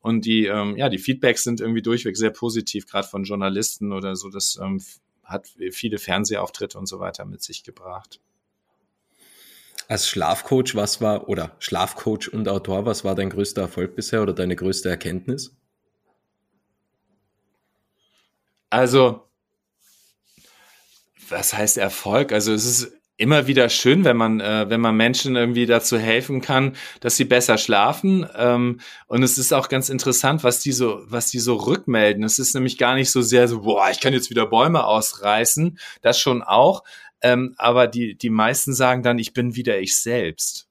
Und die, ähm, ja, die Feedbacks sind irgendwie durchweg sehr positiv, gerade von Journalisten oder so. Das ähm, hat viele Fernsehauftritte und so weiter mit sich gebracht. Als Schlafcoach, was war, oder Schlafcoach und Autor, was war dein größter Erfolg bisher oder deine größte Erkenntnis? Also, was heißt Erfolg? Also es ist immer wieder schön, wenn man, äh, wenn man Menschen irgendwie dazu helfen kann, dass sie besser schlafen. Ähm, und es ist auch ganz interessant, was die so, was die so rückmelden. Es ist nämlich gar nicht so sehr so, boah, ich kann jetzt wieder Bäume ausreißen. Das schon auch. Ähm, aber die, die meisten sagen dann, ich bin wieder ich selbst.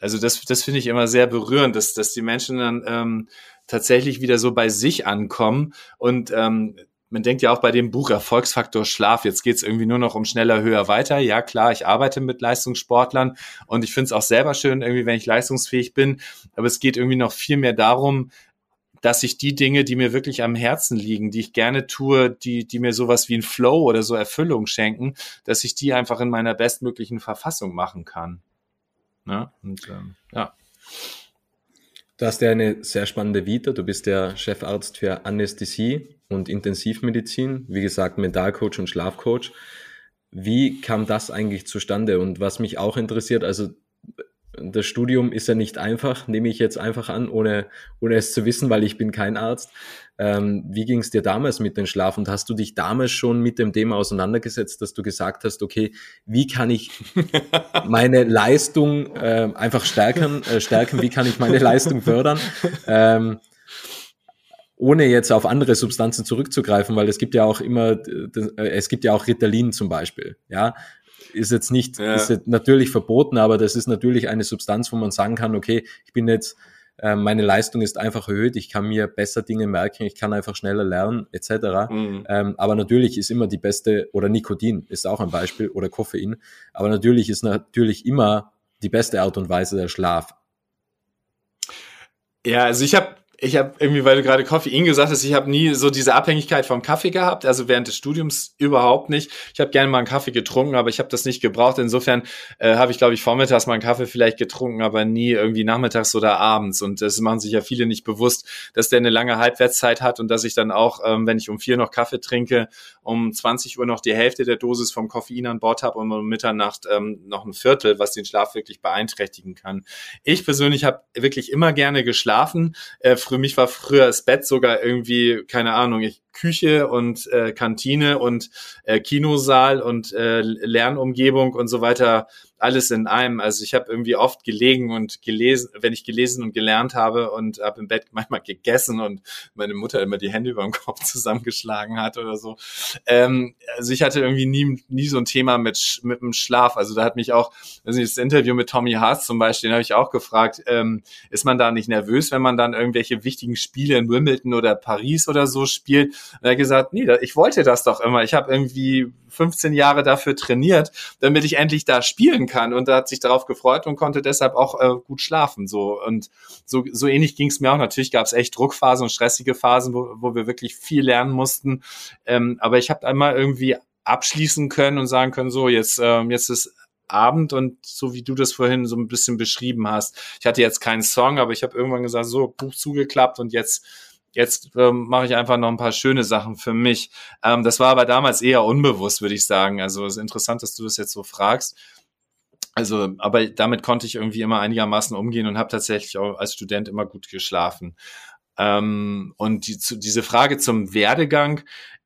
Also das, das finde ich immer sehr berührend, dass, dass die Menschen dann ähm, tatsächlich wieder so bei sich ankommen und ähm, man denkt ja auch bei dem Buch Erfolgsfaktor Schlaf, jetzt geht's irgendwie nur noch um schneller, höher, weiter. Ja, klar, ich arbeite mit Leistungssportlern und ich finde es auch selber schön, irgendwie, wenn ich leistungsfähig bin. Aber es geht irgendwie noch viel mehr darum, dass ich die Dinge, die mir wirklich am Herzen liegen, die ich gerne tue, die, die mir sowas wie ein Flow oder so Erfüllung schenken, dass ich die einfach in meiner bestmöglichen Verfassung machen kann. Ne? Und ähm, ja. Du hast ja eine sehr spannende Vita. Du bist der Chefarzt für Anästhesie und Intensivmedizin, wie gesagt, Mentalcoach und Schlafcoach. Wie kam das eigentlich zustande? Und was mich auch interessiert, also das Studium ist ja nicht einfach, nehme ich jetzt einfach an, ohne, ohne es zu wissen, weil ich bin kein Arzt. Ähm, wie ging es dir damals mit dem Schlaf? Und hast du dich damals schon mit dem Thema auseinandergesetzt, dass du gesagt hast, okay, wie kann ich meine Leistung äh, einfach stärken, äh, stärken, wie kann ich meine Leistung fördern? Ähm, ohne jetzt auf andere Substanzen zurückzugreifen, weil es gibt ja auch immer, äh, es gibt ja auch Ritalin zum Beispiel, ja ist jetzt nicht, ja. ist jetzt natürlich verboten, aber das ist natürlich eine Substanz, wo man sagen kann, okay, ich bin jetzt, äh, meine Leistung ist einfach erhöht, ich kann mir besser Dinge merken, ich kann einfach schneller lernen, etc. Mhm. Ähm, aber natürlich ist immer die beste, oder Nikotin ist auch ein Beispiel, oder Koffein, aber natürlich ist natürlich immer die beste Art und Weise der Schlaf. Ja, also ich habe ich habe irgendwie, weil du gerade Koffein gesagt hast, ich habe nie so diese Abhängigkeit vom Kaffee gehabt, also während des Studiums überhaupt nicht. Ich habe gerne mal einen Kaffee getrunken, aber ich habe das nicht gebraucht. Insofern äh, habe ich, glaube ich, vormittags mal einen Kaffee vielleicht getrunken, aber nie irgendwie nachmittags oder abends. Und das machen sich ja viele nicht bewusst, dass der eine lange Halbwertszeit hat und dass ich dann auch, ähm, wenn ich um vier noch Kaffee trinke, um 20 Uhr noch die Hälfte der Dosis vom Koffein an Bord habe und um Mitternacht ähm, noch ein Viertel, was den Schlaf wirklich beeinträchtigen kann. Ich persönlich habe wirklich immer gerne geschlafen. Äh, für mich war früher das Bett sogar irgendwie, keine Ahnung, ich, Küche und äh, Kantine und äh, Kinosaal und äh, Lernumgebung und so weiter alles in einem. Also ich habe irgendwie oft gelegen und gelesen, wenn ich gelesen und gelernt habe und habe im Bett manchmal gegessen und meine Mutter immer die Hände über dem Kopf <laughs> zusammengeschlagen hat oder so. Ähm, also ich hatte irgendwie nie, nie so ein Thema mit, mit dem Schlaf. Also da hat mich auch, also das Interview mit Tommy Haas zum Beispiel, den habe ich auch gefragt, ähm, ist man da nicht nervös, wenn man dann irgendwelche wichtigen Spiele in Wimbledon oder Paris oder so spielt? Und er hat gesagt, nee, ich wollte das doch immer. Ich habe irgendwie 15 Jahre dafür trainiert, damit ich endlich da spielen kann. Und da hat sich darauf gefreut und konnte deshalb auch äh, gut schlafen. So und so, so ähnlich ging es mir auch. Natürlich gab es echt Druckphasen und stressige Phasen, wo, wo wir wirklich viel lernen mussten. Ähm, aber ich habe einmal irgendwie abschließen können und sagen können, so jetzt ähm, jetzt ist Abend und so wie du das vorhin so ein bisschen beschrieben hast. Ich hatte jetzt keinen Song, aber ich habe irgendwann gesagt, so Buch zugeklappt und jetzt jetzt ähm, mache ich einfach noch ein paar schöne Sachen für mich. Ähm, das war aber damals eher unbewusst, würde ich sagen. Also es ist interessant, dass du das jetzt so fragst. Also, aber damit konnte ich irgendwie immer einigermaßen umgehen und habe tatsächlich auch als Student immer gut geschlafen. Ähm, und die, zu, diese Frage zum Werdegang,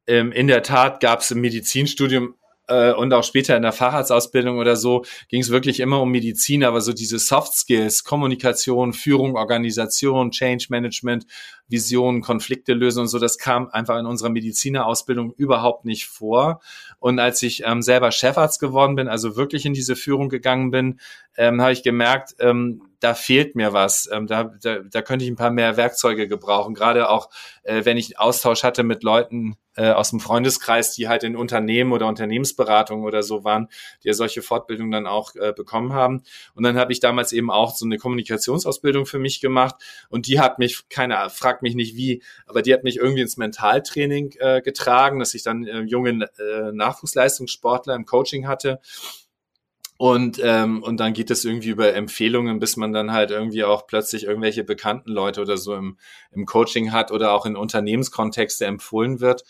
ähm, in der Tat gab es im Medizinstudium äh, und auch später in der Facharztausbildung oder so ging es wirklich immer um Medizin, aber so diese Soft Skills, Kommunikation, Führung, Organisation, Change Management, Visionen, Konflikte lösen und so, das kam einfach in unserer Medizinerausbildung überhaupt nicht vor. Und als ich ähm, selber Chefarzt geworden bin, also wirklich in diese Führung gegangen bin, ähm, habe ich gemerkt, ähm, da fehlt mir was. Ähm, da, da, da könnte ich ein paar mehr Werkzeuge gebrauchen. Gerade auch, äh, wenn ich Austausch hatte mit Leuten äh, aus dem Freundeskreis, die halt in Unternehmen oder Unternehmensberatung oder so waren, die ja solche Fortbildungen dann auch äh, bekommen haben. Und dann habe ich damals eben auch so eine Kommunikationsausbildung für mich gemacht und die hat mich, keine fragt mich nicht wie, aber die hat mich irgendwie ins Mentaltraining äh, getragen, dass ich dann äh, junge äh, Nachwuchsleistungssportler im Coaching hatte und, ähm, und dann geht es irgendwie über Empfehlungen, bis man dann halt irgendwie auch plötzlich irgendwelche bekannten Leute oder so im, im Coaching hat oder auch in Unternehmenskontexte empfohlen wird.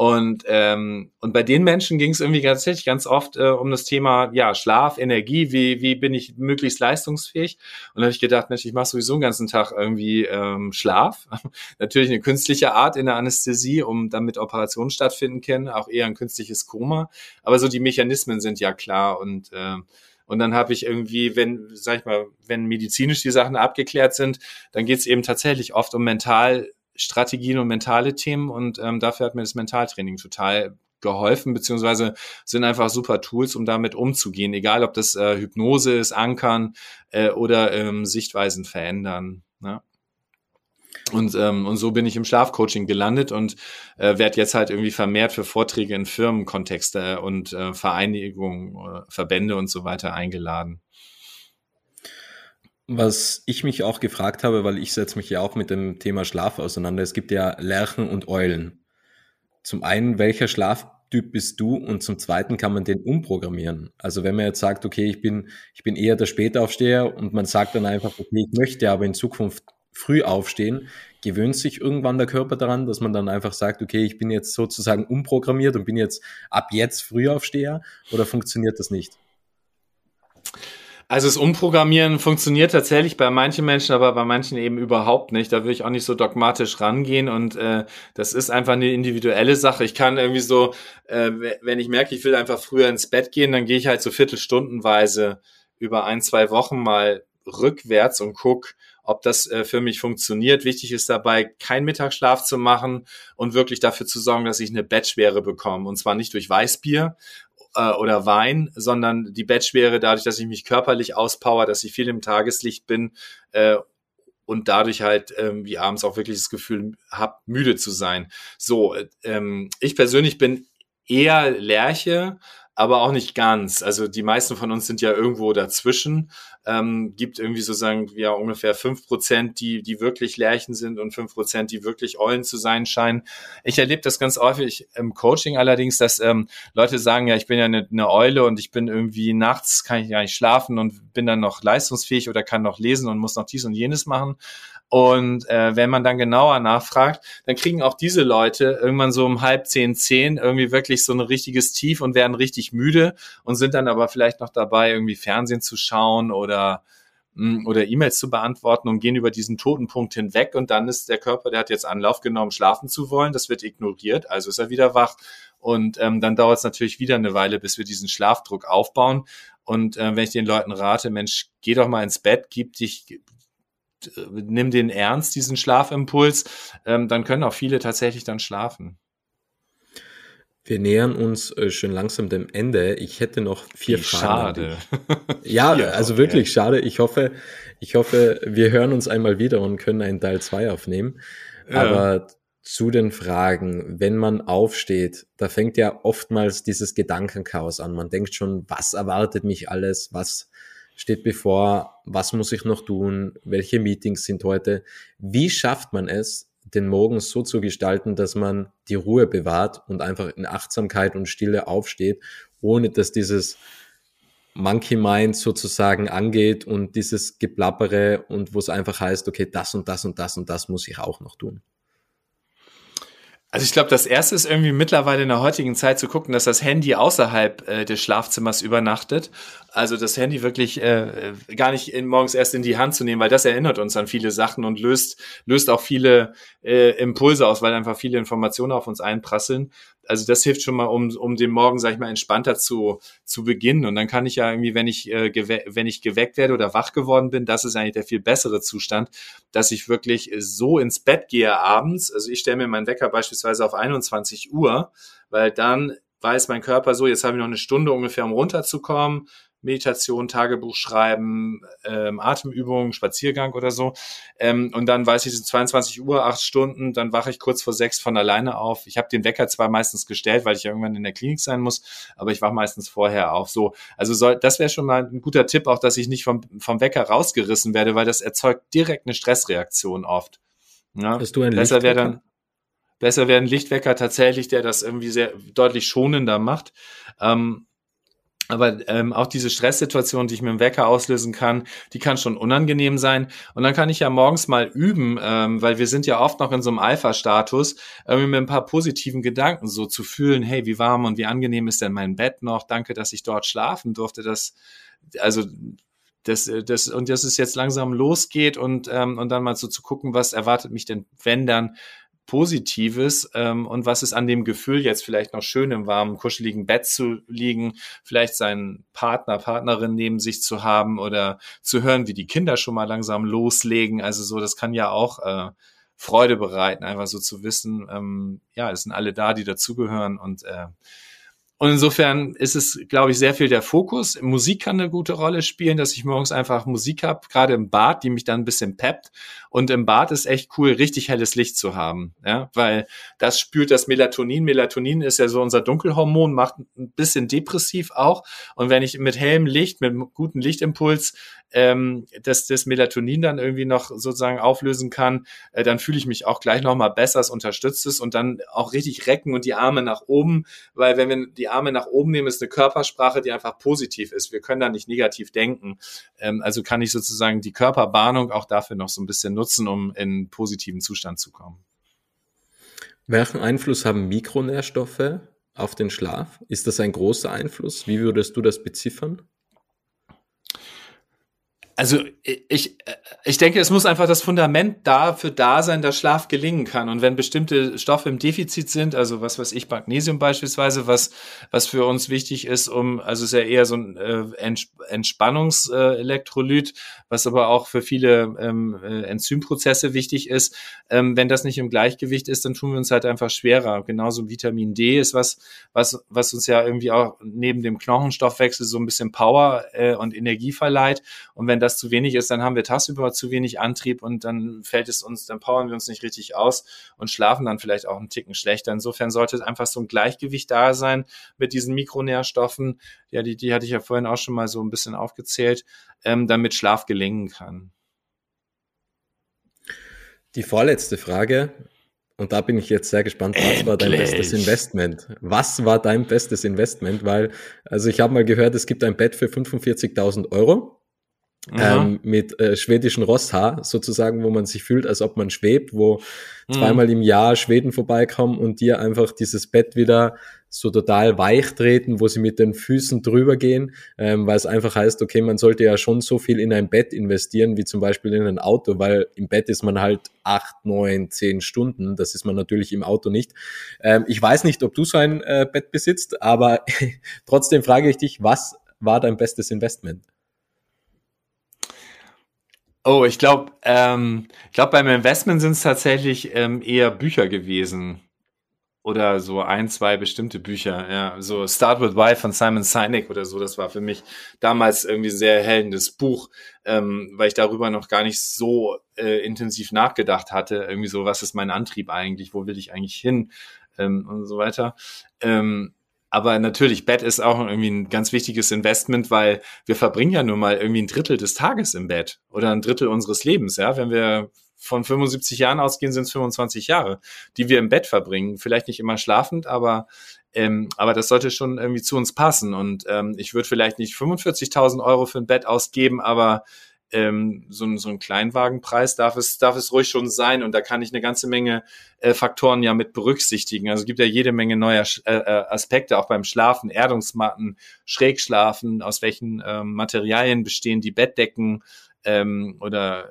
Und, ähm, und bei den Menschen ging es irgendwie tatsächlich ganz oft äh, um das Thema ja, Schlaf, Energie, wie, wie bin ich möglichst leistungsfähig? Und da habe ich gedacht, Mensch, ich mache sowieso den ganzen Tag irgendwie ähm, Schlaf. <laughs> Natürlich eine künstliche Art in der Anästhesie, um damit Operationen stattfinden können, auch eher ein künstliches Koma. Aber so die Mechanismen sind ja klar und äh, und dann habe ich irgendwie, wenn, sag ich mal, wenn medizinisch die Sachen abgeklärt sind, dann geht es eben tatsächlich oft um mental Strategien und mentale Themen und ähm, dafür hat mir das Mentaltraining total geholfen, beziehungsweise sind einfach super Tools, um damit umzugehen, egal ob das äh, Hypnose ist, Ankern äh, oder ähm, Sichtweisen verändern. Ne? Und, ähm, und so bin ich im Schlafcoaching gelandet und äh, werde jetzt halt irgendwie vermehrt für Vorträge in Firmenkontexte und äh, Vereinigungen, äh, Verbände und so weiter eingeladen. Was ich mich auch gefragt habe, weil ich setze mich ja auch mit dem Thema Schlaf auseinander. Es gibt ja Lerchen und Eulen. Zum einen, welcher Schlaftyp bist du? Und zum zweiten kann man den umprogrammieren. Also wenn man jetzt sagt, okay, ich bin, ich bin eher der Spätaufsteher und man sagt dann einfach, okay, ich möchte aber in Zukunft früh aufstehen, gewöhnt sich irgendwann der Körper daran, dass man dann einfach sagt, okay, ich bin jetzt sozusagen umprogrammiert und bin jetzt ab jetzt Frühaufsteher oder funktioniert das nicht? Also das Umprogrammieren funktioniert tatsächlich bei manchen Menschen, aber bei manchen eben überhaupt nicht. Da will ich auch nicht so dogmatisch rangehen und äh, das ist einfach eine individuelle Sache. Ich kann irgendwie so, äh, wenn ich merke, ich will einfach früher ins Bett gehen, dann gehe ich halt so viertelstundenweise über ein, zwei Wochen mal rückwärts und guck, ob das äh, für mich funktioniert. Wichtig ist dabei, keinen Mittagsschlaf zu machen und wirklich dafür zu sorgen, dass ich eine Bettschwere bekomme. Und zwar nicht durch Weißbier äh, oder Wein, sondern die Bettschwere dadurch, dass ich mich körperlich auspower, dass ich viel im Tageslicht bin äh, und dadurch halt ähm, wie abends auch wirklich das Gefühl habe, müde zu sein. So, ähm, ich persönlich bin eher Lerche, aber auch nicht ganz. Also die meisten von uns sind ja irgendwo dazwischen. Ähm, gibt irgendwie sozusagen ja ungefähr fünf Prozent, die, die wirklich Lärchen sind und fünf Prozent, die wirklich Eulen zu sein scheinen. Ich erlebe das ganz häufig im Coaching allerdings, dass ähm, Leute sagen, ja, ich bin ja eine, eine Eule und ich bin irgendwie nachts, kann ich gar nicht schlafen und bin dann noch leistungsfähig oder kann noch lesen und muss noch dies und jenes machen. Und äh, wenn man dann genauer nachfragt, dann kriegen auch diese Leute irgendwann so um halb zehn, zehn irgendwie wirklich so ein richtiges Tief und werden richtig müde und sind dann aber vielleicht noch dabei, irgendwie Fernsehen zu schauen oder mh, oder E-Mails zu beantworten und gehen über diesen toten Punkt hinweg. Und dann ist der Körper, der hat jetzt Anlauf genommen, schlafen zu wollen, das wird ignoriert, also ist er wieder wach. Und ähm, dann dauert es natürlich wieder eine Weile, bis wir diesen Schlafdruck aufbauen. Und äh, wenn ich den Leuten rate, Mensch, geh doch mal ins Bett, gib dich, nimm den ernst, diesen Schlafimpuls, ähm, dann können auch viele tatsächlich dann schlafen. Wir nähern uns äh, schon langsam dem Ende. Ich hätte noch vier Wie Fragen. Schade. <laughs> Ja, also wirklich schade. Ich hoffe, ich hoffe, wir hören uns einmal wieder und können einen Teil zwei aufnehmen. Ja. Aber zu den Fragen, wenn man aufsteht, da fängt ja oftmals dieses Gedankenchaos an. Man denkt schon, was erwartet mich alles? Was steht bevor? Was muss ich noch tun? Welche Meetings sind heute? Wie schafft man es, den Morgen so zu gestalten, dass man die Ruhe bewahrt und einfach in Achtsamkeit und Stille aufsteht, ohne dass dieses Monkey Mind sozusagen angeht und dieses Geplappere und wo es einfach heißt, okay, das und das und das und das muss ich auch noch tun. Also ich glaube, das erste ist irgendwie mittlerweile in der heutigen Zeit zu gucken, dass das Handy außerhalb äh, des Schlafzimmers übernachtet. Also das Handy wirklich äh, gar nicht in, morgens erst in die Hand zu nehmen, weil das erinnert uns an viele Sachen und löst, löst auch viele äh, Impulse aus, weil einfach viele Informationen auf uns einprasseln also das hilft schon mal, um, um den Morgen, sag ich mal, entspannter zu, zu beginnen. Und dann kann ich ja irgendwie, wenn ich, äh, wenn ich geweckt werde oder wach geworden bin, das ist eigentlich der viel bessere Zustand, dass ich wirklich so ins Bett gehe abends. Also ich stelle mir meinen Wecker beispielsweise auf 21 Uhr, weil dann weiß mein Körper so, jetzt habe ich noch eine Stunde ungefähr, um runterzukommen. Meditation, Tagebuch schreiben, ähm, Atemübungen, Spaziergang oder so. Ähm, und dann weiß ich, es sind 22 Uhr, acht Stunden, dann wache ich kurz vor sechs von alleine auf. Ich habe den Wecker zwar meistens gestellt, weil ich ja irgendwann in der Klinik sein muss, aber ich wache meistens vorher auf. So, also soll, das wäre schon mal ein guter Tipp, auch dass ich nicht vom, vom Wecker rausgerissen werde, weil das erzeugt direkt eine Stressreaktion oft. Ja? Hast du ein Besser wäre dann besser wäre ein Lichtwecker tatsächlich, der das irgendwie sehr deutlich schonender macht. Ähm, aber ähm, auch diese Stresssituation, die ich mit dem Wecker auslösen kann, die kann schon unangenehm sein. Und dann kann ich ja morgens mal üben, ähm, weil wir sind ja oft noch in so einem Alpha-Status, irgendwie mit ein paar positiven Gedanken so zu fühlen, hey, wie warm und wie angenehm ist denn mein Bett noch? Danke, dass ich dort schlafen durfte. Das, also das, das, und dass es jetzt langsam losgeht und, ähm, und dann mal so zu gucken, was erwartet mich denn, wenn dann Positives ähm, und was ist an dem Gefühl, jetzt vielleicht noch schön im warmen, kuscheligen Bett zu liegen, vielleicht seinen Partner, Partnerin neben sich zu haben oder zu hören, wie die Kinder schon mal langsam loslegen. Also so, das kann ja auch äh, Freude bereiten, einfach so zu wissen, ähm, ja, es sind alle da, die dazugehören und äh, und insofern ist es, glaube ich, sehr viel der Fokus. Musik kann eine gute Rolle spielen, dass ich morgens einfach Musik habe, gerade im Bad, die mich dann ein bisschen peppt. Und im Bad ist echt cool, richtig helles Licht zu haben, ja, weil das spürt das Melatonin. Melatonin ist ja so unser Dunkelhormon, macht ein bisschen depressiv auch. Und wenn ich mit hellem Licht, mit guten Lichtimpuls ähm, das, das Melatonin dann irgendwie noch sozusagen auflösen kann, äh, dann fühle ich mich auch gleich nochmal besser, es unterstützt es und dann auch richtig recken und die Arme nach oben, weil wenn wir die Arme nach oben nehmen, ist eine Körpersprache, die einfach positiv ist. Wir können da nicht negativ denken. Ähm, also kann ich sozusagen die Körperbahnung auch dafür noch so ein bisschen nutzen, um in positiven Zustand zu kommen. Welchen Einfluss haben Mikronährstoffe auf den Schlaf? Ist das ein großer Einfluss? Wie würdest du das beziffern? Also ich, ich denke, es muss einfach das Fundament dafür da sein, dass Schlaf gelingen kann. Und wenn bestimmte Stoffe im Defizit sind, also was weiß ich, Magnesium beispielsweise, was, was für uns wichtig ist, um, also es ist ja eher so ein äh, Entspannungselektrolyt, was aber auch für viele ähm, äh, Enzymprozesse wichtig ist. Ähm, wenn das nicht im Gleichgewicht ist, dann tun wir uns halt einfach schwerer. Genauso Vitamin D ist was, was, was uns ja irgendwie auch neben dem Knochenstoffwechsel so ein bisschen Power äh, und Energie verleiht. Und wenn das das zu wenig ist, dann haben wir tagsüber zu wenig Antrieb und dann fällt es uns, dann powern wir uns nicht richtig aus und schlafen dann vielleicht auch einen Ticken schlechter. Insofern sollte einfach so ein Gleichgewicht da sein mit diesen Mikronährstoffen. Ja, die, die hatte ich ja vorhin auch schon mal so ein bisschen aufgezählt, ähm, damit Schlaf gelingen kann. Die vorletzte Frage, und da bin ich jetzt sehr gespannt, was Endlich. war dein bestes Investment? Was war dein bestes Investment? Weil, also ich habe mal gehört, es gibt ein Bett für 45.000 Euro ähm, mit äh, schwedischen Rosshaar sozusagen, wo man sich fühlt, als ob man schwebt, wo mhm. zweimal im Jahr Schweden vorbeikommen und dir einfach dieses Bett wieder so total weich treten, wo sie mit den Füßen drüber gehen, ähm, weil es einfach heißt, okay, man sollte ja schon so viel in ein Bett investieren, wie zum Beispiel in ein Auto, weil im Bett ist man halt acht, neun, zehn Stunden. Das ist man natürlich im Auto nicht. Ähm, ich weiß nicht, ob du so ein äh, Bett besitzt, aber <laughs> trotzdem frage ich dich, was war dein bestes Investment? Oh, ich glaube, ähm, ich glaube, beim Investment sind es tatsächlich ähm, eher Bücher gewesen oder so ein, zwei bestimmte Bücher. Ja, so Start with Why von Simon Sinek oder so. Das war für mich damals irgendwie sehr erhellendes Buch, ähm, weil ich darüber noch gar nicht so äh, intensiv nachgedacht hatte. Irgendwie so, was ist mein Antrieb eigentlich? Wo will ich eigentlich hin? Ähm, und so weiter. Ähm, aber natürlich, Bett ist auch irgendwie ein ganz wichtiges Investment, weil wir verbringen ja nun mal irgendwie ein Drittel des Tages im Bett oder ein Drittel unseres Lebens, ja. Wenn wir von 75 Jahren ausgehen, sind es 25 Jahre, die wir im Bett verbringen. Vielleicht nicht immer schlafend, aber ähm, aber das sollte schon irgendwie zu uns passen. Und ähm, ich würde vielleicht nicht 45.000 Euro für ein Bett ausgeben, aber ähm, so, so ein Kleinwagenpreis darf es, darf es ruhig schon sein. Und da kann ich eine ganze Menge äh, Faktoren ja mit berücksichtigen. Also es gibt ja jede Menge neuer äh, äh, Aspekte, auch beim Schlafen, Erdungsmatten, Schrägschlafen, aus welchen ähm, Materialien bestehen die Bettdecken ähm, oder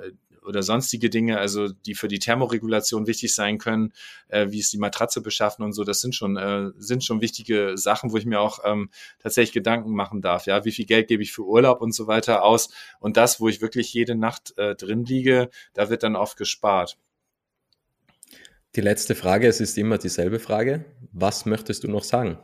oder sonstige Dinge, also die für die Thermoregulation wichtig sein können, äh, wie ist die Matratze beschaffen und so, das sind schon, äh, sind schon wichtige Sachen, wo ich mir auch ähm, tatsächlich Gedanken machen darf. Ja, wie viel Geld gebe ich für Urlaub und so weiter aus? Und das, wo ich wirklich jede Nacht äh, drin liege, da wird dann oft gespart. Die letzte Frage, es ist immer dieselbe Frage. Was möchtest du noch sagen?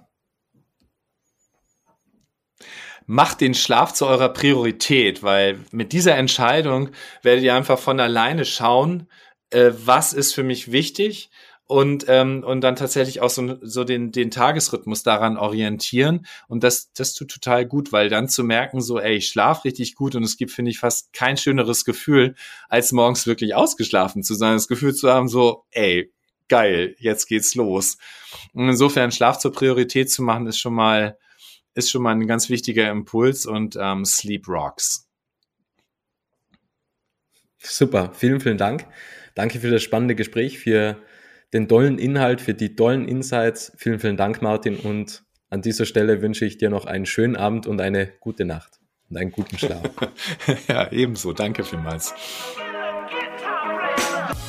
Macht den Schlaf zu eurer Priorität, weil mit dieser Entscheidung werdet ihr einfach von alleine schauen, äh, was ist für mich wichtig und ähm, und dann tatsächlich auch so, so den den Tagesrhythmus daran orientieren. Und das das tut total gut, weil dann zu merken so ey ich schlaf richtig gut und es gibt finde ich fast kein schöneres Gefühl als morgens wirklich ausgeschlafen zu sein, das Gefühl zu haben so ey geil jetzt geht's los. Und insofern Schlaf zur Priorität zu machen ist schon mal ist schon mal ein ganz wichtiger Impuls und ähm, Sleep Rocks. Super, vielen, vielen Dank. Danke für das spannende Gespräch, für den tollen Inhalt, für die tollen Insights. Vielen, vielen Dank, Martin. Und an dieser Stelle wünsche ich dir noch einen schönen Abend und eine gute Nacht und einen guten Schlaf. <laughs> ja, ebenso. Danke vielmals.